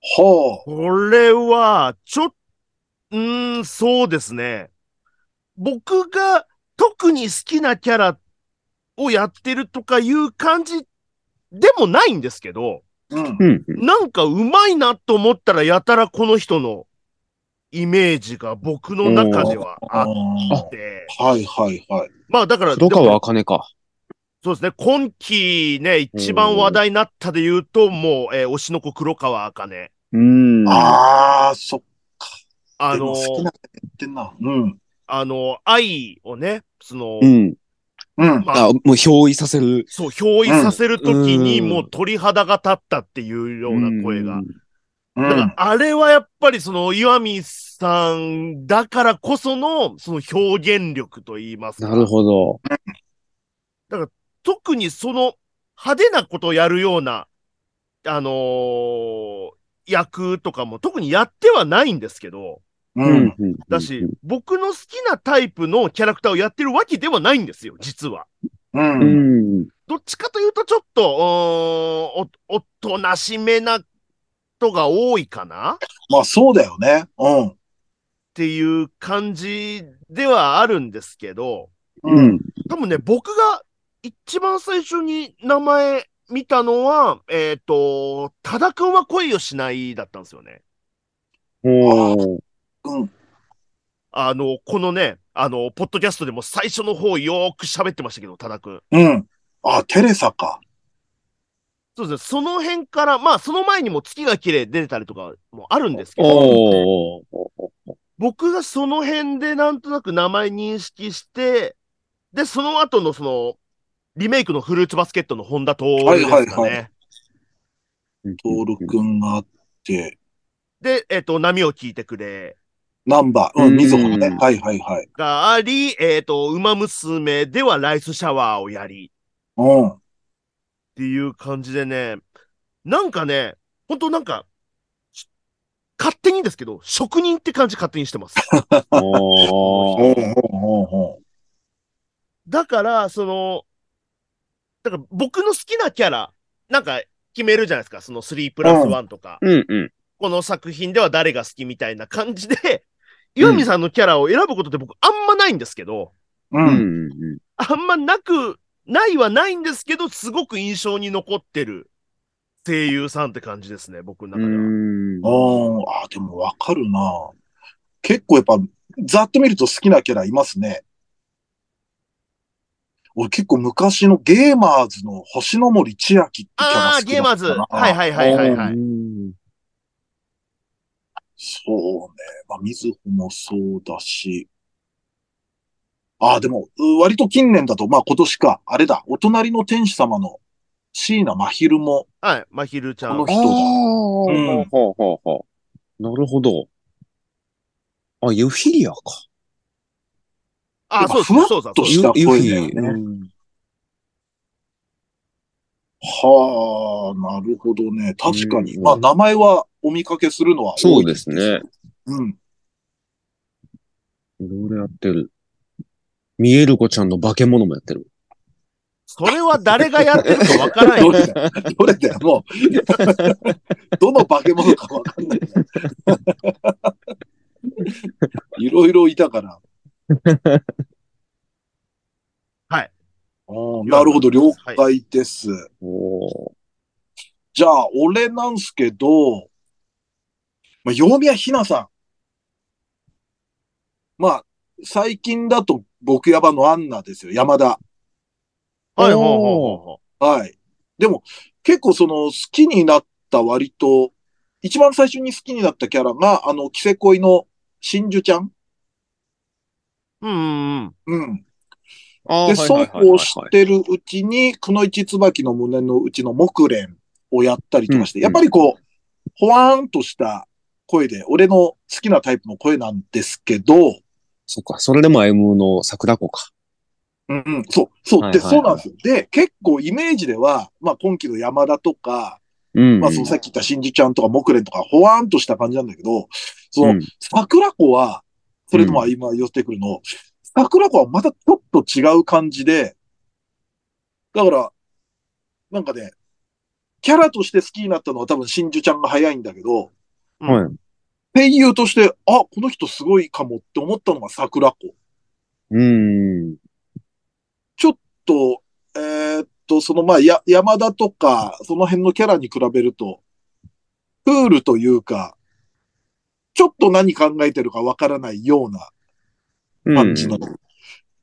ほう。これは、ちょっ、うーん、そうですね。僕が特に好きなキャラをやってるとかいう感じでもないんですけど、うん。うん。なんかうまいなと思ったらやたらこの人のイメージが僕の中ではあって、はいはいはい。まあだから、黒川茜か。そうですね、今期ね、一番話題になったで言うと、もう、えー推しの子黒川茜。うん。ああ、そっか。あの好きなってんな。うん。あの、愛をね、その、うん。うん。まああ、もう憑依させる。そう、憑依させるときに、うんもう鳥肌が立ったっていうような声が。うんうん。だから、あれはやっぱりその、岩見さんだからこその、その表現力と言いますか。なるほど。特にその、派手なことをやるような、あのー役とかも特にやってはないんですけど、うん。うん。だし、僕の好きなタイプのキャラクターをやってるわけではないんですよ、実は。う。うんん。どっちかというと、ちょっと、お、おとなしめな人が多いかな？っまあそうだよね。うん。ていう感じではあるんですけど、うん。多分ね、僕が一番最初に名前見たのは、えっ、と、多田くんは恋をしないだったんですよね。おーうん。あの、このね、あの、ポッドキャストでも最初の方よーく喋ってましたけど、多田くん。うん。あ、テレサか。そうですね。その辺から、まあ、その前にも月が綺麗出てたりとかもあるんですけど。僕がその辺でなんとなく名前認識して、で、その後のその、リメイクのフルーツバスケットの本田徹ですかね。はいはいはトールくんがあって、で、えっ、と、波を聞いてくれナンバー、う、うんんみずほのね。はいはいはい。があり、えっ、と、馬娘ではライスシャワーをやり、うん。っていう感じでね、なんかね、ほんとなんか、し勝手にですけど、職人って感じ勝手にしてます。だから、その、だから僕の好きなキャラ、なんか決めるじゃないですか、その3プラス1とか、うんうん。この作品では誰が好きみたいな感じで、岩見さんのキャラを選ぶことって僕あんまないんですけど、う。うんうん。うん。あんまなく、ないはないんですけど、すごく印象に残ってる声優さんって感じですね、僕のう中では。ん。ああ、でもわかるな。結構やっぱ、ざっと見ると好きなキャラいますね。俺結構昔のゲーマーズの星の森千秋ってキャラああ、好きゲーマーズ。はいはいはいはいはい。うんそうね。まあ、みずほもそうだし。ああ、でも、う割と近年だと、まあ今年か、あれだ、お隣の天使様の椎名真昼も、はい、まひるちゃん。この人だうんほうほうほう。なるほど。あ、ユフィリアか。ああ、そうですふわっそうだ、とそうだ。したユフィ声だよねうんはあ、なるほどね。確かに。うんまあ名前はお見かけするのは多そういですね。うん。いろいろやってる。見える子ちゃんの化け物もやってる。それは誰がやってるかわからんよ。どれだ？よ。どれだよ。もう、どの化け物かわかんない。いろいろいたから。はい。うんなるほど、了解です。おーじゃあ、俺なんすけど、まあ、陽宮ひなさん。まあ、最近だと、僕ヤバのアンナですよ、山田。はい、ほうほうほうほはい。でも、結構その、好きになった割と、一番最初に好きになったキャラが、あの、キセ恋の真珠ちゃんう。うんうんうん。で、そうはいはいはいはいこうしてるうちに、くのいち椿の胸のうちの木蓮をやったりとかして、うんやっぱりこう、ほわーんとした声で、俺の好きなタイプの声なんですけど、そっか、それでも M の桜子か。うんうん、そう、そう、で、はいはいはいそうなんですよ。で、結構イメージでは、まあ今期の山田とか、うん。まあそのさっき言った真珠ちゃんとか木蓮とか、ほわーんとした感じなんだけど、その、うん桜子は、それとも今寄ってくるの、桜子はまたちょっと違う感じで、だから、なんかね、キャラとして好きになったのは多分真珠ちゃんが早いんだけど、うんはい。声優として、あ、この人すごいかもって思ったのが桜子。うん。と、えーっと、そのまあ、や、山田とか、その辺のキャラに比べると、クールというか、ちょっと何考えてるかわからないようなうん感じの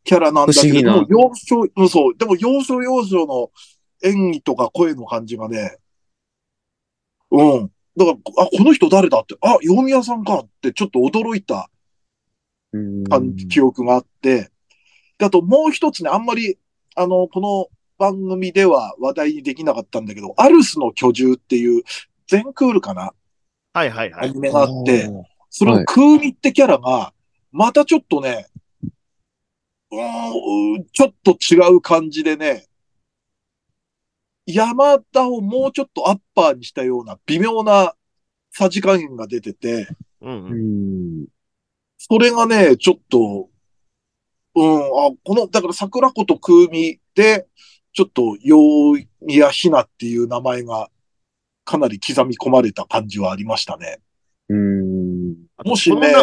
キャラなんだけど、うんそう、でも要所要所の演技とか声の感じがね、うん。だから、あ、この人誰だって、あ、洋宮さんかってちょっと驚いた記憶があって、であともう一つね、あんまり、あの、この番組では話題にできなかったんだけど、アルスの居住っていう、全クールかな？はいはいはい。アニメがあって、ー。その空見ってキャラが、またちょっとね、うーん、ちょっと違う感じでね、山田をもうちょっとアッパーにしたような微妙なさじ加減が出てて、うん。それがね、ちょっと、うん、あ、この、だから桜子と空見で、ちょっと、陽宮ひなっていう名前が、かなり刻み込まれた感じはありましたね。うん。もしね、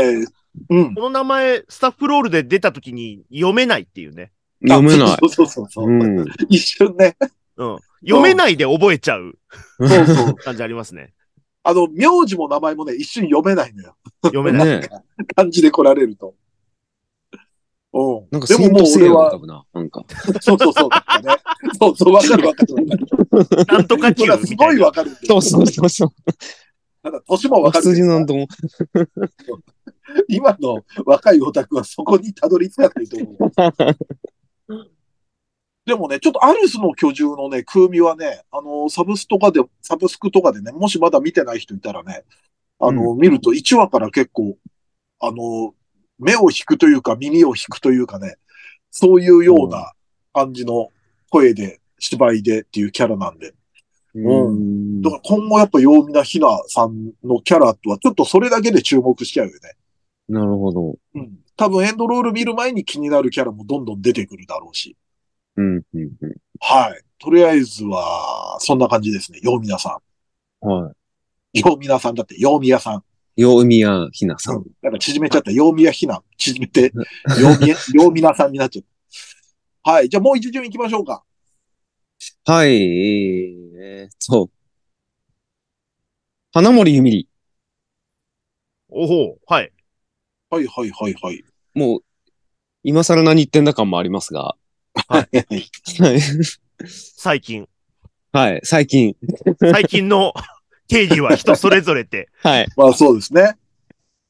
うん。この名前、スタッフロールで出た時に読めないっていうね。読めない。そうそうそうそう。うん。一瞬ね。うん。読めないで覚えちゃうそうそう。感じありますね。あの、名字も名前もね、一瞬読めないのよ。読めない。ね漢字で来られると。うん。なんかでももう俺は。そうそうそう。そうそう、わかるわかるわかる。なんとか級みたいな。ごいわかる。そうそうそうそう。ただ、年もわかるなんとも。今の若いオタクはそこにたどり着かないと思う。でもね、ちょっとアルスの居住のね、空味はね、あの、サブスとかで、サブスクとかでね、もしまだ見てない人いたらね、あの、見ると1話から結構、あの、目を引くというか耳を引くというかね、そういうような感じの声で、芝居でっていうキャラなんで。うんだから今後やっぱ陽美なひなさんのキャラとはちょっとそれだけで注目しちゃうよね。なるほど。うん。多分エンドロール見る前に気になるキャラもどんどん出てくるだろうし。うん、うん、うん。はい。とりあえずは、そんな感じですね。陽美なさはん。陽美なさんだって、陽美屋さん。い。ようみやひなさん。なんか縮めちゃった。陽美屋ひな。縮めて、陽美、陽美なさんになっちゃった。はい。じゃあもう一巡行きましょうか。はい、えー、そう。花森ゆみり。おほう、はい。はいはいはいはい。もう、今更何言ってんだ感もありますが。はい。最近。はい、最近。最近の定義は人それぞれって。はい。まあそうですね。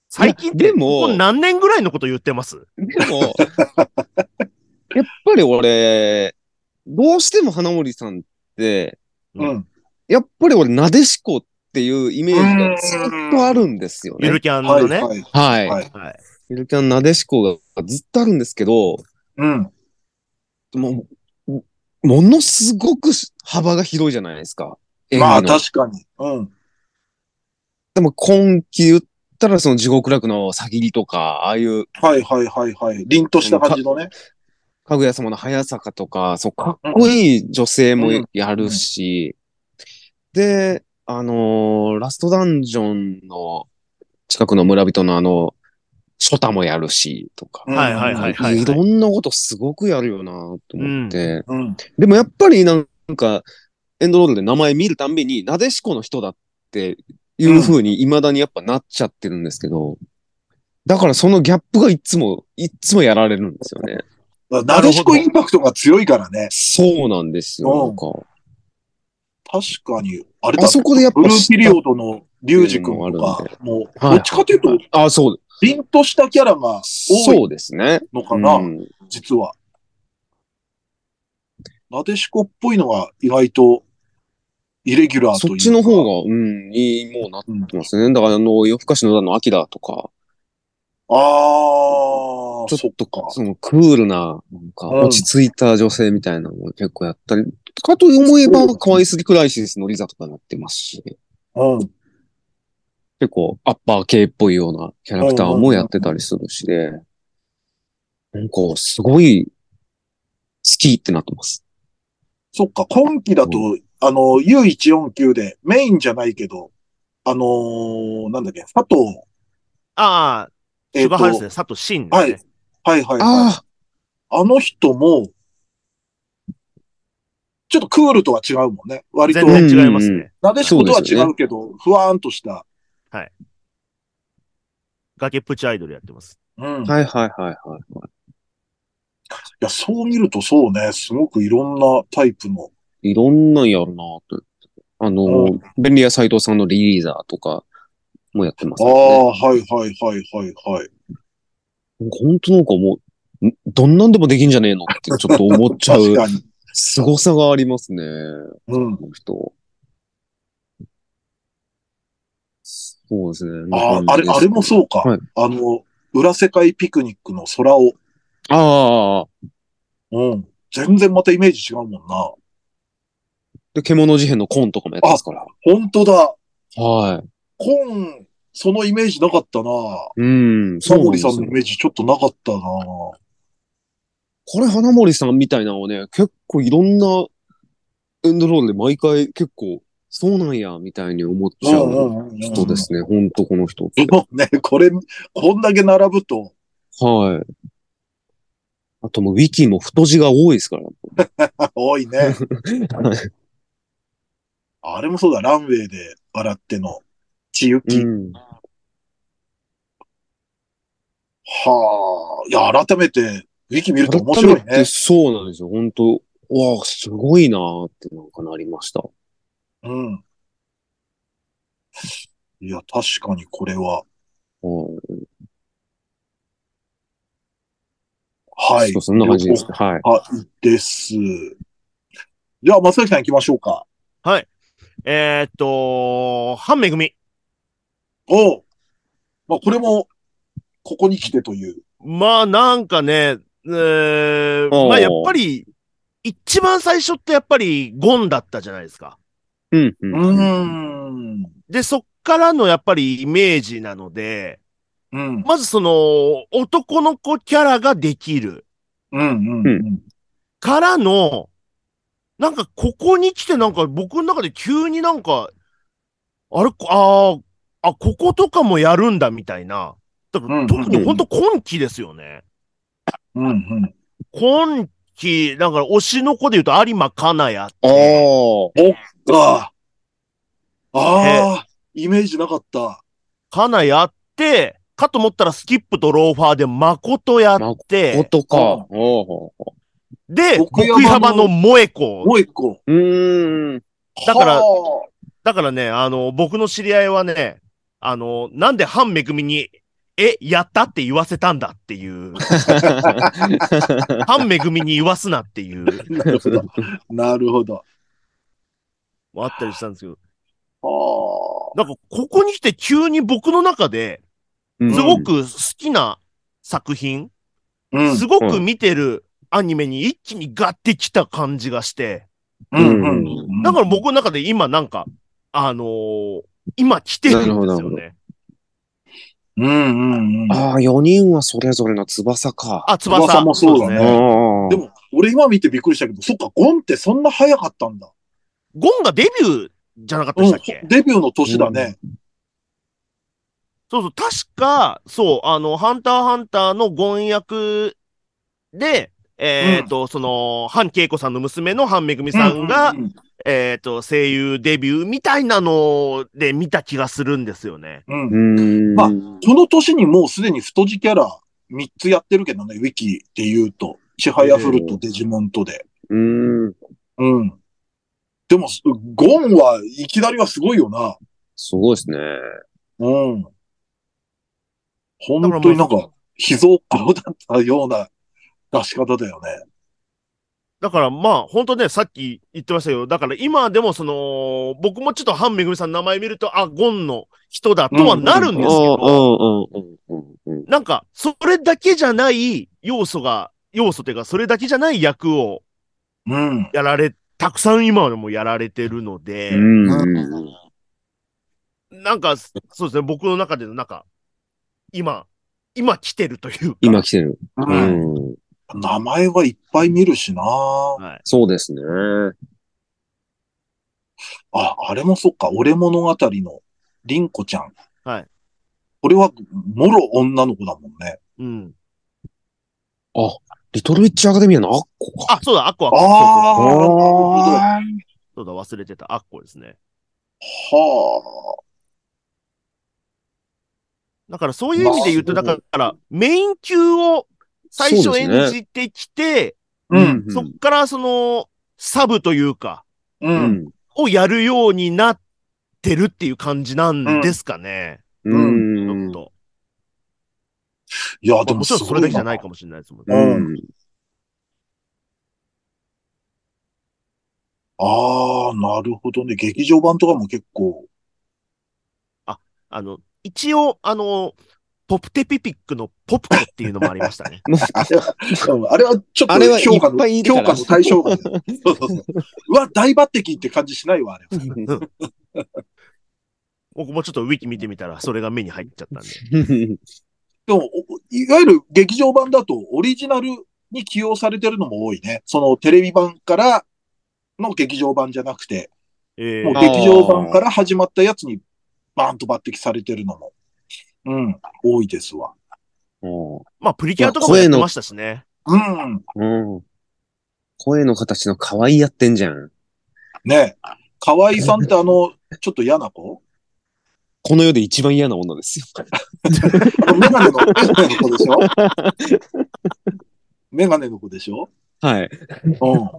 最近って、でも何年ぐらいのこと言ってます？でも、やっぱり俺、どうしても花森さんって、うん。やっぱり俺、なでしこっていうイメージがずっとあるんですよね。ゆるキャンはいのね。はい。はい。はい。はい。ゆるキャンなでしこがずっとあるんですけど、うん。もう、ものすごく幅が広いじゃないですか。まあ確かに。うん。でも今期言ったらその地獄楽のさぎりとか、ああいうはいはいはいはい。凛とした感じのね。かぐや様の早坂とか、そう、かっこいい女性もやるし、で、あのーラストダンジョンの近くの村人のあの、ショタもやるし、とか。はいはいはいはいいろんなことすごくやるよなと思って、うん。でもやっぱりなんか、エンドロールで名前見るたんびに、なでしこの人だっていう風に未だにやっぱなっちゃってるんですけど、だからそのギャップがいつも、いつもやられるんですよね。なでしこインパクトが強いからね。そうなんですよ。なんか確かに。あれだあそこでやっぱブルーピリオドのリュウジ君とか、もう、はいどっちかというと、あ、そう、凛としたキャラが多そいうですね。のかな、うん実は。なでしこっぽいのが意外と、イレギュラーというか。そっちの方が、うん、いい、もうなってますね。だから、あの、夜更かしの歌の秋だとか、ああ、ちょっとか。そのクールな、なんか、うん落ち着いた女性みたいなのも結構やったり、かと思えば、可愛すぎクライシスのリザとかなってますし、うん。結構アッパー系っぽいようなキャラクターもやってたりするしで、なんか、すごい、好きってなってます。そっか、今期だと、あの、U149 でメインじゃないけど、あのーなんだっけ、佐藤、ああ、えっ、と、シュガーハウスで佐藤真ですね。はいはいはい。ああの人も、ちょっとクールとは違うもんね。割と、全然違いますね。なでしことは違そうけど、ふわーんとした。崖っぷちアイドルやってます。うん。あ、はいはいはいはいはい。いや、そう見るとそうね、すごくいろんなタイプの。いろんなんやるなと。あの、うん便利屋斎藤さんのリリーザーとかもやってますね。あ、はいはいはいはいはい。本当なんかもう、んどんなんでもできんじゃねえのってちょっと思っちゃう確かに。凄さがありますね。うん。この人。そうですね。ああ、あれ、あれもそうか。はいあの、裏世界ピクニックの空を。ああ。うん。全然またイメージ違うもんな。で、獣事変のコンとかもやってますから。本当だ。はい。コン、そのイメージなかったな。うん。サモリさんのイメージちょっとなかったな。これ、花森さんみたいなのをね、結構いろんなエンドロールで毎回結構、そうなんや、みたいに思っちゃううん人ですね。ほんとこの人って。そうね、これ、こんだけ並ぶと、はい。あともう、ウィキも太字が多いですから。多いね。あれもそうだ、ランウェイで笑っての、千雪。うん。はあ、いや、改めて、ウィキ見ると面白いね。そうなんですよ。本当わあ、すごいなーってなんかなりました。うん。いや、確かにこれは。うんはい。そうそんな感じですね。はい。はい。です。じゃあ、松崎さん行きましょうか。えーっと、半めぐみ。おうまあ、これも、ここに来てという。まあなんかね、えー、おーまあやっぱり、一番最初ってやっぱりゴンだったじゃないですか。うん。で、そっからのやっぱりイメージなので、うん。まずその、男の子キャラができるうん。うん。うん。からの、なんかここに来てなんか僕の中で急になんか、あれ、あーあ、こことかもやるんだみたいな。だからうん特に本当今期ですよね。うん。うん。今期、だから推しの子で言うと有馬かなやっあて、あ。ああ。ああ。イメージなかった。かなやって、かと思ったらスキップとローファーで誠やって、ことか。で、奥奥山の山の萌子。もうん。だからはだからね、あの、僕の知り合いはね、あの、なんで半めぐみに、え、やったって言わせたんだっていう、半めぐみに言わすなっていう、あ。なるほど。なるほど。あったりしたんですけど、はなんかここに来て急に僕の中で、うんすごく好きな作品、あ。うん。すごく見てるアニメに一気にガッてきた感じがして、うん。だから僕の中で今なんか、あのー今来てるんですなるほどなるほよね。うん。うん。うん。ああ、4人はそれぞれの翼か。あ、翼翼もそうだねでも、俺今見てびっくりしたけど、そっか、ゴンってそんな早かったんだ。ゴンがデビューじゃなかったうんでしたっけ、。デビューの年だね。そうそう、確か、そう、あの、ハンターハンターのゴン役で、えっ、と、その、ハンケイコさんの娘のハンメグミさんが、うんうんえっ、と、声優デビューみたいなので見た気がするんですよね。うんうーん。まあこの年にもうすでに太字キャラ3つやってるけどね、ウィキで言うと。チハヤフルとデジモンとで。うーん。うん。でも、ゴンはいきなりはすごいよな。すごいですね。うん。本当になんか、秘蔵っ子だったような出し方だよね。だからまあ、本当ね、さっき言ってましたけど、だから今でもその、僕もちょっとハンメグミさんの名前見ると、あ、ゴンの人だとはなるんですけど、うんうんうんうんうん。なんか、それだけじゃない要素が、要素というか、それだけじゃない役をうん。やられ、たくさん今でもやられてるので、うんうんなんか、そうですね、僕の中でのなんか、今、今来てるというか。今来てる。う。うんん。名前はいっぱい見るしな。はい。そうですね。あ、あれもそっか、俺物語のリンコちゃん。はい。これは、もろ女の子だもんね。うん。リトルウィッチアカデミアのアッコか。あ、そうだ、アッコ、アッあコ。そうそうあ、なるほど。はあそうだ、忘れてた。アッコですね。あ。だからそういう意味で言うと、まあだから、メイン級を最初演じてきて、うん。そっからその、サブというか、う。うんん。をやるようになってるっていう感じなんですかね。うちょんっ。と。いや、まあでももちろんそれだけじゃないかも。もしれないですもんうね。うん。ああ、なるほどね。劇場版とかも結構。あの、一応、あの、ポプテピピックのポプコっていうのもありましたね。あれは、うんあれはちょっと評価の、評価の対象外。そうそうそう。うわ、大抜擢って感じしないわ、あれは。僕もちょっとウィキ見てみたら、それが目に入っちゃったんで。でも、おいわゆる劇場版だとオリジナルに起用されてるのも多いね。そのテレビ版からの劇場版じゃなくて、えーもう劇場版から始まったやつにバーンと抜擢されてるのも、うん、多いですわ。うまあ、プリキュアとかもやってましたしね。うん。ん。うん。声の形の可愛いやってんじゃん。ね河合さんってあの、ちょっと嫌な子？この世で一番嫌な女ですよ。メガネの、メガネの子でしょ？メガネの子でしょ？はい。うん。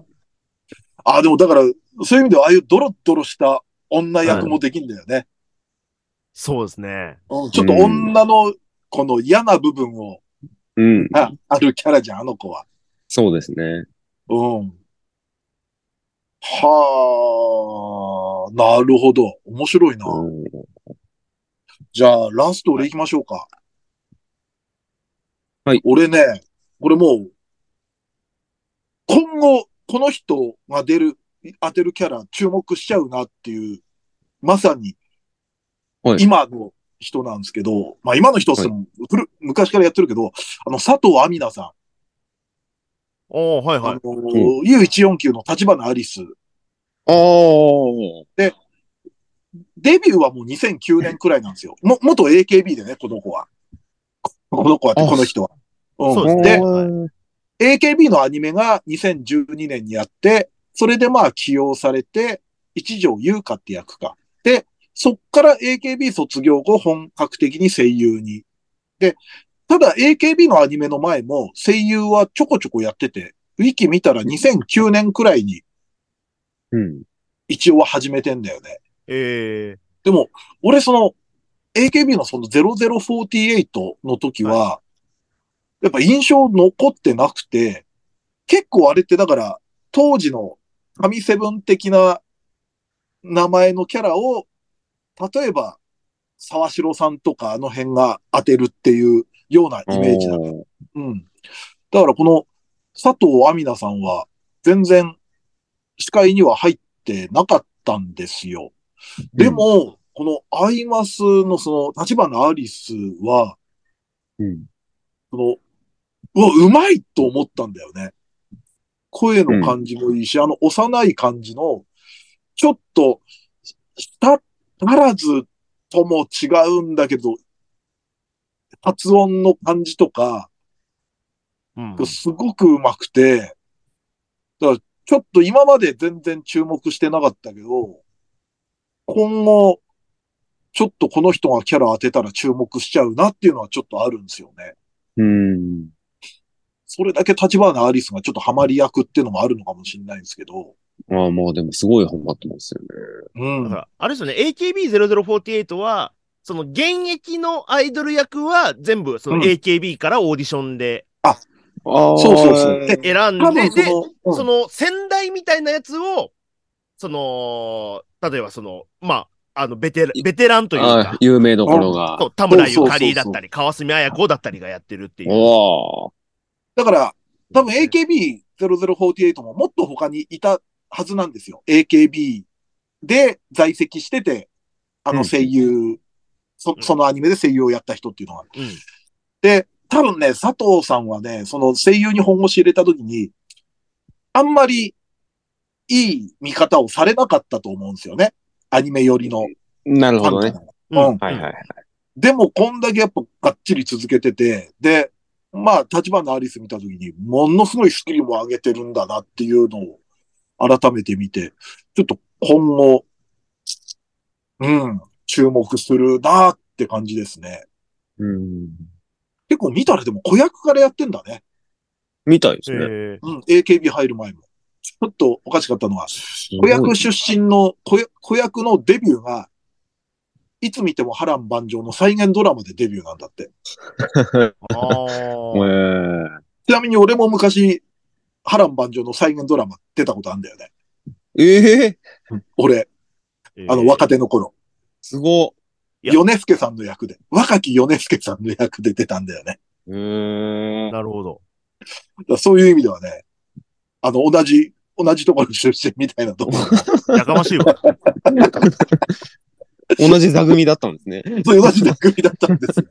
あ、でもだから、そういう意味では、ああいうドロッドロした女役もできんだよね。そうですね。うん、ちょっと女のこの嫌な部分を、うん。ああるキャラじゃん、あの子は。そうですね。うん。はあ、なるほど。面白いな。うんじゃあ、ラスト俺行きましょうか。はい俺ね、これもう、今後、この人が出る、当てるキャラ注目しちゃうなっていう、まさには、い今の人なんですけど、まあ今の人っつっても、古昔からやってるけど、あの、佐藤亜美奈さん、おーはいはい。あの、U149 の立花アリス、ああ。デビューはもう2009年くらいなんですよ。も、元 AKB でね、この子は。この子はこの人は。うんそうですでね、AKB のアニメが2012年にやって、それでまあ起用されて、一条優香って役か。で、そっから AKB 卒業後本格的に声優に。で、ただ AKB のアニメの前も声優はちょこちょこやってて、ウィキ見たら2009年くらいにうん。一応は始めてんだよね。えでも、俺その、AKB のその0048の時は、やっぱ印象残ってなくて、結構あれってだから、当時の神セブン的な名前のキャラを、例えば、沢城さんとかあの辺が当てるっていうようなイメージだ。うん。だからこの佐藤亜美奈さんは全然視界には入ってなかったんですよ。でも、このアイマスのその立花アリスは、うん。その、うわ、うまいと思ったんだよね。声の感じもいいし、あの幼い感じの、ちょっと、した足らずとも違うんだけど、発音の感じとか、ーうんすごく上手くて、だからちょっと今まで全然注目してなかったけど、今後、ちょっとこの人がキャラ当てたら注目しちゃうなっていうのはちょっとあるんですよね。うん。それだけ立花アリスがちょっとハマり役っていうのもあるのかもしれないんですけど。ああ、まあでもすごいハマってますよね。うん。だから、あれですよね、AKB0048 は、その現役のアイドル役は全部そのうん AKB からオーディションでああ。そうそうそうで選ん多で、で、分その、うんその先代みたいなやつを、その、例えばその、まあ、あの、ベテラン、ベテランというああか、有名どころが。そう田村ゆかそうそうそうそうりだったり、川澄彩子だったりがやってるっていう。だから、多分 AKB0048 ももっと他にいたはずなんですよ。AKB で在籍してて、あの声優、そうんそのアニメで声優をやった人っていうのは。うん。で、多分ね、佐藤さんはね、その声優に本腰入れた時に、あんまりいい見方をされなかったと思うんですよね。アニメ寄りのなるほどね。うんはいはいはい。でも、こんだけやっぱがっちり続けてて、で、まあ、立花アリス見たときに、ものすごいスキルも上げてるんだなっていうのを改めて見て、ちょっと今後、うん、注目するなって感じですね。うん。結構見たらでも子役からやってんだね。みたいですね。えうん、AKB 入る前も。ちょっとおかしかったのは、子役出身の子役子役のデビューが、いつ見ても波乱万丈の再現ドラマでデビューなんだって。ー、あえーーちなみに俺も昔、波乱万丈の再現ドラマ出たことあるんだよね。ええ俺、あの若手の頃。すご米助さんの役で、若き米助さんの役で出たんだよね。い。えーなるほど。だそういう意味ではね、あの、同じ、同じところ出身みたいなところ。やかましいわ。同じ座組だったんですね。そう同じ座組だったんですよ。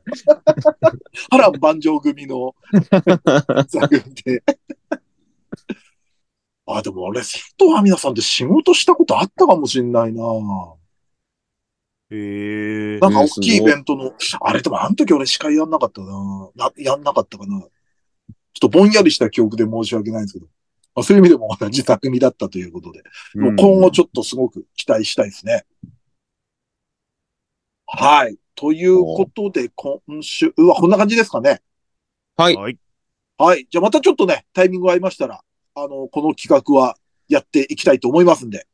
波乱万丈組の座組で。あ、でも俺、瀬戸亜美奈さんって仕事したことあったかもしれないなへえなんか大きいイベントの、あれでもあの時俺司会やんなかったなな、やんなかったかな。ちょっとぼんやりした記憶で申し訳ないんですけど。まあ、そういう意味でも同じ座組だったということで。もう今後ちょっとすごく期待したいですね。はい。ということで、今週はこんな感じですかね。はい。はい。はい。じゃあまたちょっとね、タイミングが合いましたら、あの、この企画はやっていきたいと思いますんで。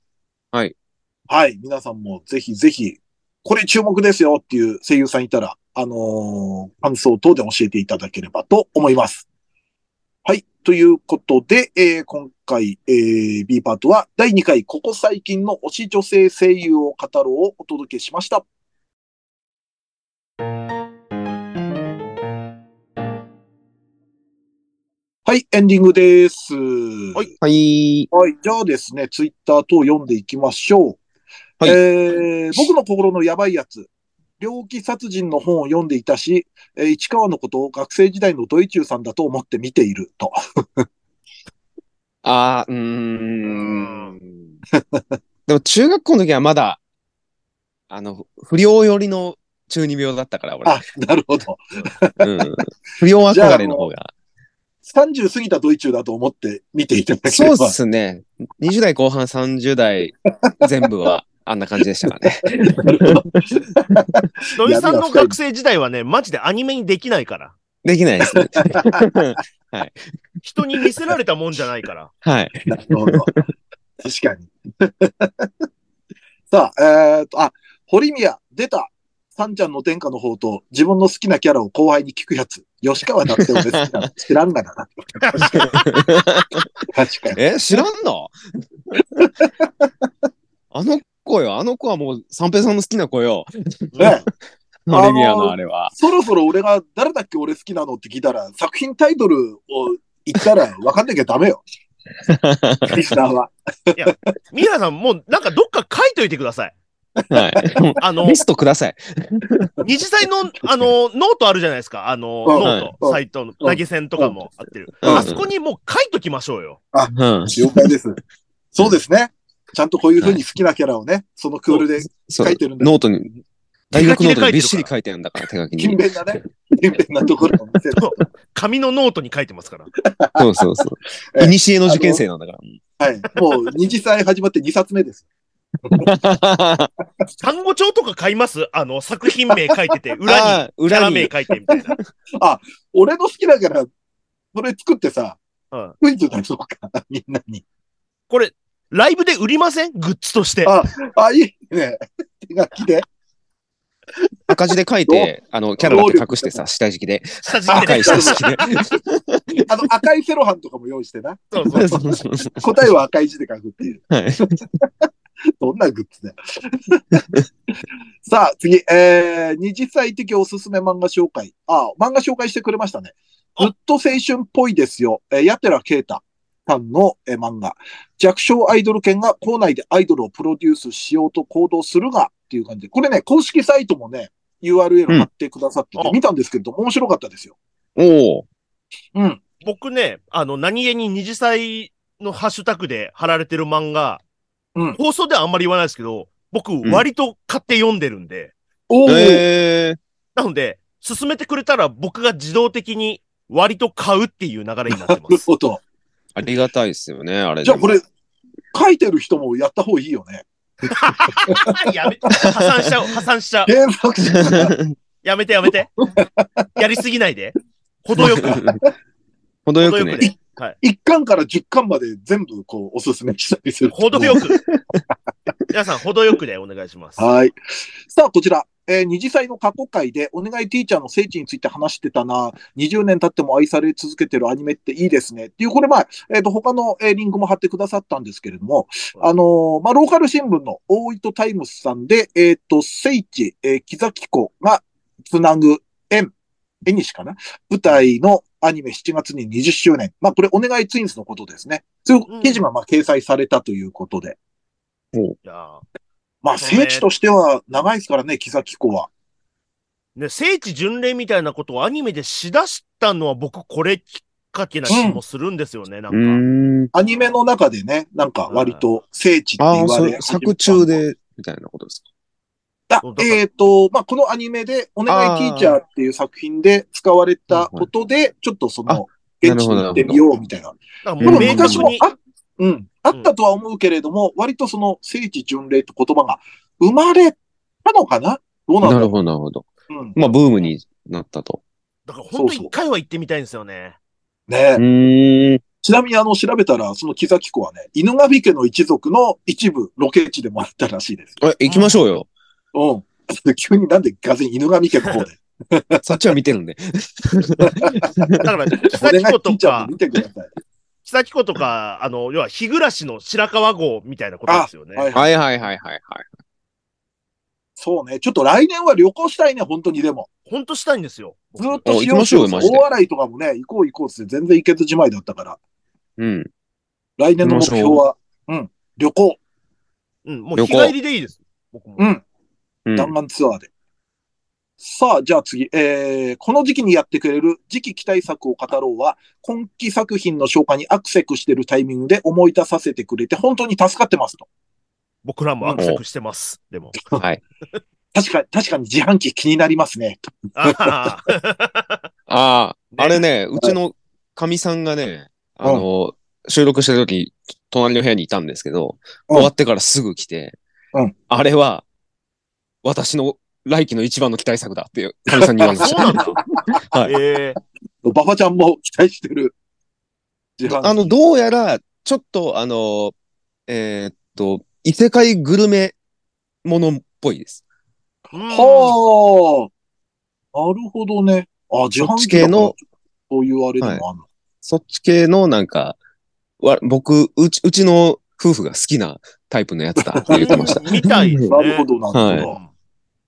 はい。はい。皆さんもぜひぜひ、これ注目ですよっていう声優さんいたら、あのー感想等で教えていただければと思います。はい。ということで、えー今回、えー B パートは第2回、ここ最近の推し女性声優を語ろうをお届けしました。はい、エンディングです。はいはい。はい。じゃあですね、ツイッター等読んでいきましょう。はいえー僕の心のやばいやつ。猟奇殺人の本を読んでいたし、えー市川のことを学生時代のドイチューさんだと思って見ていると。あー、うーん。でも中学校の時はまだ、あの、不良寄りの中二病だったから、俺。あ、なるほど。うん。不良憧れの方が。30過ぎたドイチューだと思って見ていただけそうっれば。すね。20代後半、30代全部はあんな感じでしたからね。なるほど。土井さんの学生時代はね、マジでアニメにできないから。できないですね。人に見せられたもんじゃないから。はい。なるほど。確かに。さあ、えっ、と、あ、堀宮、出た。さんちゃんの天下の方と自分の好きなキャラを後輩に聞くやつ。吉川だって俺好きなの 知らんがな。確かに。確かに。え、知らんの？あの子よ。あの子はもう、三平さんの好きな子よ。ねオリビアのあれは。そろそろ俺が誰だっけ俺好きなのって聞いたら、作品タイトルを言ったら分かんなきゃダメよ。リスナーは。ミラさん、もうなんかどっか書いといてください。はい。あのリ、ストください。二次祭の、あの、ノートあるじゃないですか。あの、うんノート、うんサイトの、投げ銭とかもあってる。うんあそこにもう書いときましょうよ。うん。了解です。そうですね。ちゃんとこういう風に好きなキャラをね、そのクールで書いてるんだノートに、大学ノートにびっしり手書いてあるんだから、手書き勤に。勉なね、勤勉なところを見せる。紙のノートに書いてますから。そうそうそう。えいにしえの受験生なんだかはい。もう二次妻始まって2冊目です。ら。単語帳とか買います？あの、作品名書いてて、裏にあーキャラ裏に名書いてみたいな。俺の好きなキャラ、それ作ってさ、うんクイズ出そうか、みんなに。これ、ライブで売りません？グッズとして。ああ、いいね。手書きで。赤字で書いて、あの、キャラだけ隠してさ、下敷きで。下敷きで赤い下敷きで。あの、赤いセロハンとかも用意してな。そうそうそう答えは赤い字で書くっていう。はい。どんなグッズだよ。さあ、次、えー、二次祭的おすすめ漫画紹介。あ、漫画紹介してくれましたね。あずっと青春っぽいですよ。えー、やてらけいたさんの、えー漫画。弱小アイドル犬が校内でアイドルをプロデュースしようと行動するが、っていう感じで。これね、公式サイトもね、URL 貼ってくださってて、うんあ見たんですけれども、面白かったですよ。おお。うん。僕ね、あの、何気に二次祭のハッシュタグで貼られてる漫画、うん放送ではあんまり言わないですけど、僕、ん割と買って読んでるんで、おー、えー。なので、進めてくれたら僕が自動的に割と買うっていう流れになってなます。るほど。ありがたいですよね、あれ。じゃあこれ、書いてる人もやった方がいいよね。やめ、破産しちゃう、破産しちゃう。やめてやめて。やりすぎないで。程よく。程よくね。程よくね。はい。一巻から十巻まで全部こうおすすめしたりする。程よく。皆さん、程よくでお願いします。はい。さあ、こちら。えー二次祭の過去回で、お願いティーチャーの聖地について話してたな。20年経っても愛され続けてるアニメっていいですね。っていう、これまあ、えっ、と、他の、えーリンクも貼ってくださったんですけれども、あのーまあ、ローカル新聞の大糸タイムスさんで、えっ、と、聖地、えー、木崎湖がつなぐ縁、縁西かな舞台のアニメ7月に20周年。まあ、これ、お願いツインズのことですね。そういう記事がまあ掲載されたということで。いやまあ、聖地としては長いですからね、木崎湖は。ーね、聖地巡礼みたいなことをアニメでしだしたのは僕これきっかけな気もするんですよね、なうんか。ーん。アニメの中でね、なんか割と聖地って言われう、作中。で、みたいなことですか？だえっ、と、まあ、このアニメで、お願いティーチャーっていう作品で使われたことで、ちょっとその、あ現地に行ってみようみたいな。だからうんこのもう昔もあ、うん、あったとは思うけれども、割とその聖地巡礼って言葉が生まれたのかな？どうなんだろう？なるほど、なるほど。うんまあ、ブームになったと。だから本当一回は行ってみたいんですよね。ねうーん。ちなみにあの、調べたら、その木崎湖はね、犬神家の一族の一部、ロケ地でもあったらしいです。え、行きましょうよ。うん。急になんでがぜん犬神家の方で。そっちは見てるんで。だから、木お崎湖とかも、見てください。木崎湖とか、あの、要は日暮らしの白川郷みたいなことですよね。はいはいはいはいはいはい。そうね。ちょっと来年は旅行したいね、本当にでも。ほんとしたいんですよ。ずーっとお行きましょうとかもね、行こう行こうって全然行けずじまいだったから。うん。来年の目標は、うん、旅行。うん、もう日帰りでいいです。僕も。うん。うん。弾丸ツアーで。さあ、じゃあ次、えー、この時期にやってくれる次期期待作を語ろうは、今期作品の消化にアクセクしてるタイミングで思い出させてくれて、本当に助かってますと。僕らもアクセクしてます。でも。はい。確か、確かに自販機気になりますね。あ あああ、ねあれね、うちのかみさんがね、あの、収録してる時、隣の部屋にいたんですけど、うん終わってからすぐ来て、うんあれは、私の来期の一番の期待作だっていう、かみさんに言われましそうなんだ。た。はい。ええババちゃんも期待してる。あの、どうやら、ちょっと、あの、えーっと、異世界グルメものっぽいです。うんはあ。なるほどね。あ、自販そっち機系の、そういうあれでもあるの。そっち系のなんか、わ僕、うち、うちの夫婦が好きなタイプのやつだって言ってました。みたいですね。なるほど、なるほど。は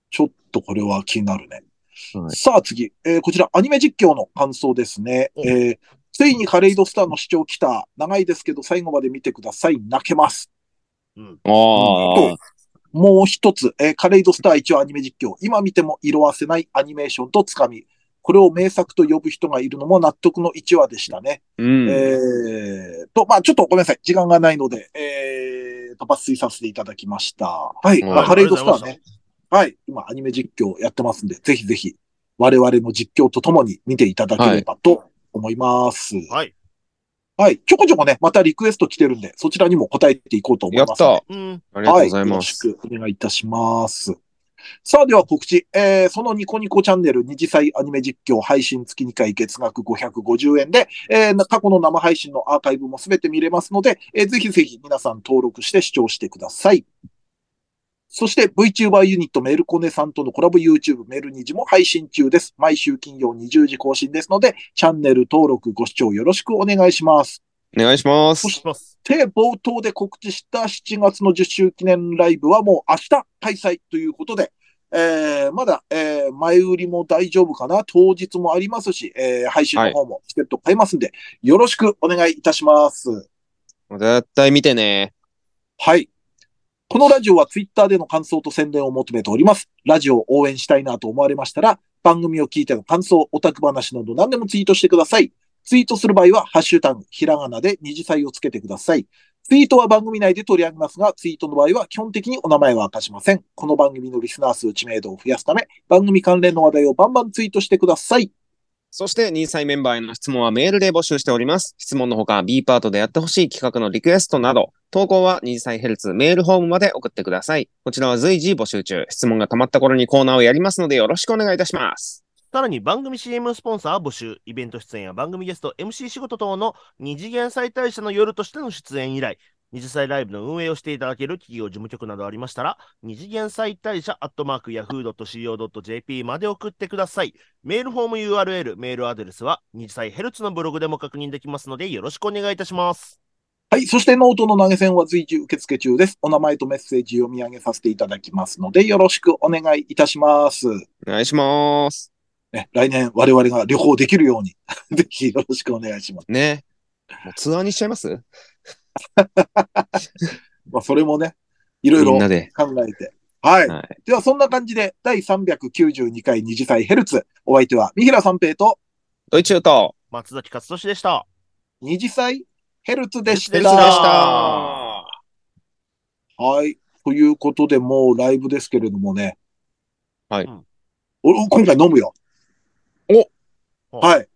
ちょっとこれは気になるね。はいさあ次、えーこちらアニメ実況の感想ですね。おえーついにカレイドスターの視聴来た。長いですけど最後まで見てください。泣けます。うん。ああ。もう一つ、えーカレイドスター一応アニメ実況。今見ても色あせないアニメーションとつかみ。これを名作と呼ぶ人がいるのも納得の1話でしたね。うん。えーと、まあちょっとごめんなさい。時間がないので、えーと、抜粋させていただきました。はい。はいまあカレイドスターね。はい。今、アニメ実況やってますんで、ぜひぜひ、我々の実況とともに見ていただければと思います。はい。はい。ちょこちょこね、またリクエスト来てるんで、そちらにも答えていこうと思いやっますので。た。うん。ありがとうございはます。よろしくお願いいたします。さあ、では告知。えー、そのニコニコチャンネル二次祭アニメ実況配信月2回月額550円で、えー、過去の生配信のアーカイブもすべて見れますので、えーぜひぜひ皆さん登録して視聴してください。そして VTuber ユニットメルコネさんとのコラボ YouTube メルニジも配信中です。毎週金曜20時更新ですので、チャンネル登録ご視聴よろしくお願いします。お願いします。で、冒頭で告知した7月の10周記念ライブはもう明日開催ということで、えー、まだ、えー、前売りも大丈夫かな当日もありますし、えー、配信の方もチケット買えますんで、よろしくお願いいたします。絶対見てね。はい。このラジオはツイッターでの感想と宣伝を求めております。ラジオを応援したいなと思われましたら、番組を聞いての感想、オタク話など何でもツイートしてください。ツイートする場合は、ハッシュタグ、ひらがなで二次祭をつけてください。ツイートは番組内で取り上げますが、ツイートの場合は基本的にお名前は明かしません。この番組のリスナー数知名度を増やすため、番組関連の話題をバンバンツイートしてください。そして、2歳メンバーへの質問はメールで募集しております。質問のほか、B パートでやってほしい企画のリクエストなど、投稿は2歳ヘルツメールフォームまで送ってください。こちらは随時募集中。質問が溜まった頃にコーナーをやりますので、よろしくお願いいたします。さらに番組 CM スポンサー募集、イベント出演や番組ゲスト、MC 仕事等の二次元再大社の夜としての出演以来、二次祭ライブの運営をしていただける企業事務局などありましたら、二次元再大社アットマーク yahoo.co.jp まで送ってください。メールフォーム URL、メールアドレスは二次妻ヘルツのブログでも確認できますので、よろしくお願いいたします。はい。そしてノートの投げ銭は随時受付中です。お名前とメッセージ読み上げさせていただきますので、よろしくお願いいたします。お願いします。ね、来年我々が旅行できるように、ぜひよろしくお願いします。ね。もうツアーにしちゃいます？まあ、それもね、いろいろ考。えて。はい。はい。では、そんな感じで、第392回二次祭ヘルツ。お相手は、三平三平とドイチューと、松崎勝利でした。二次祭ヘルツでしヘた。ヘルツでした。はい。ということで、もうライブですけれどもね。はいうん俺、今回飲むよ。おはい。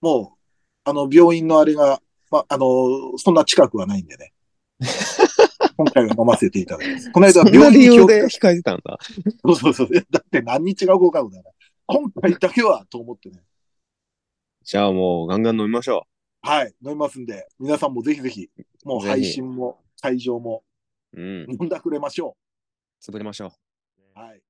もう、あの、病院のあれが、ま、あの、そんな近くはないんでね。今回は飲ませていただきます。この間、病院に気を由で控えてたんだ。そうそうそう。だって何日が合格だから。今回だけはと思ってね。じゃあもうガンガン飲みましょはい、飲みますんで、皆さんもぜひぜひ、もう配信も会場もうん。飲んだくれましょ潰れましょう。う。はい。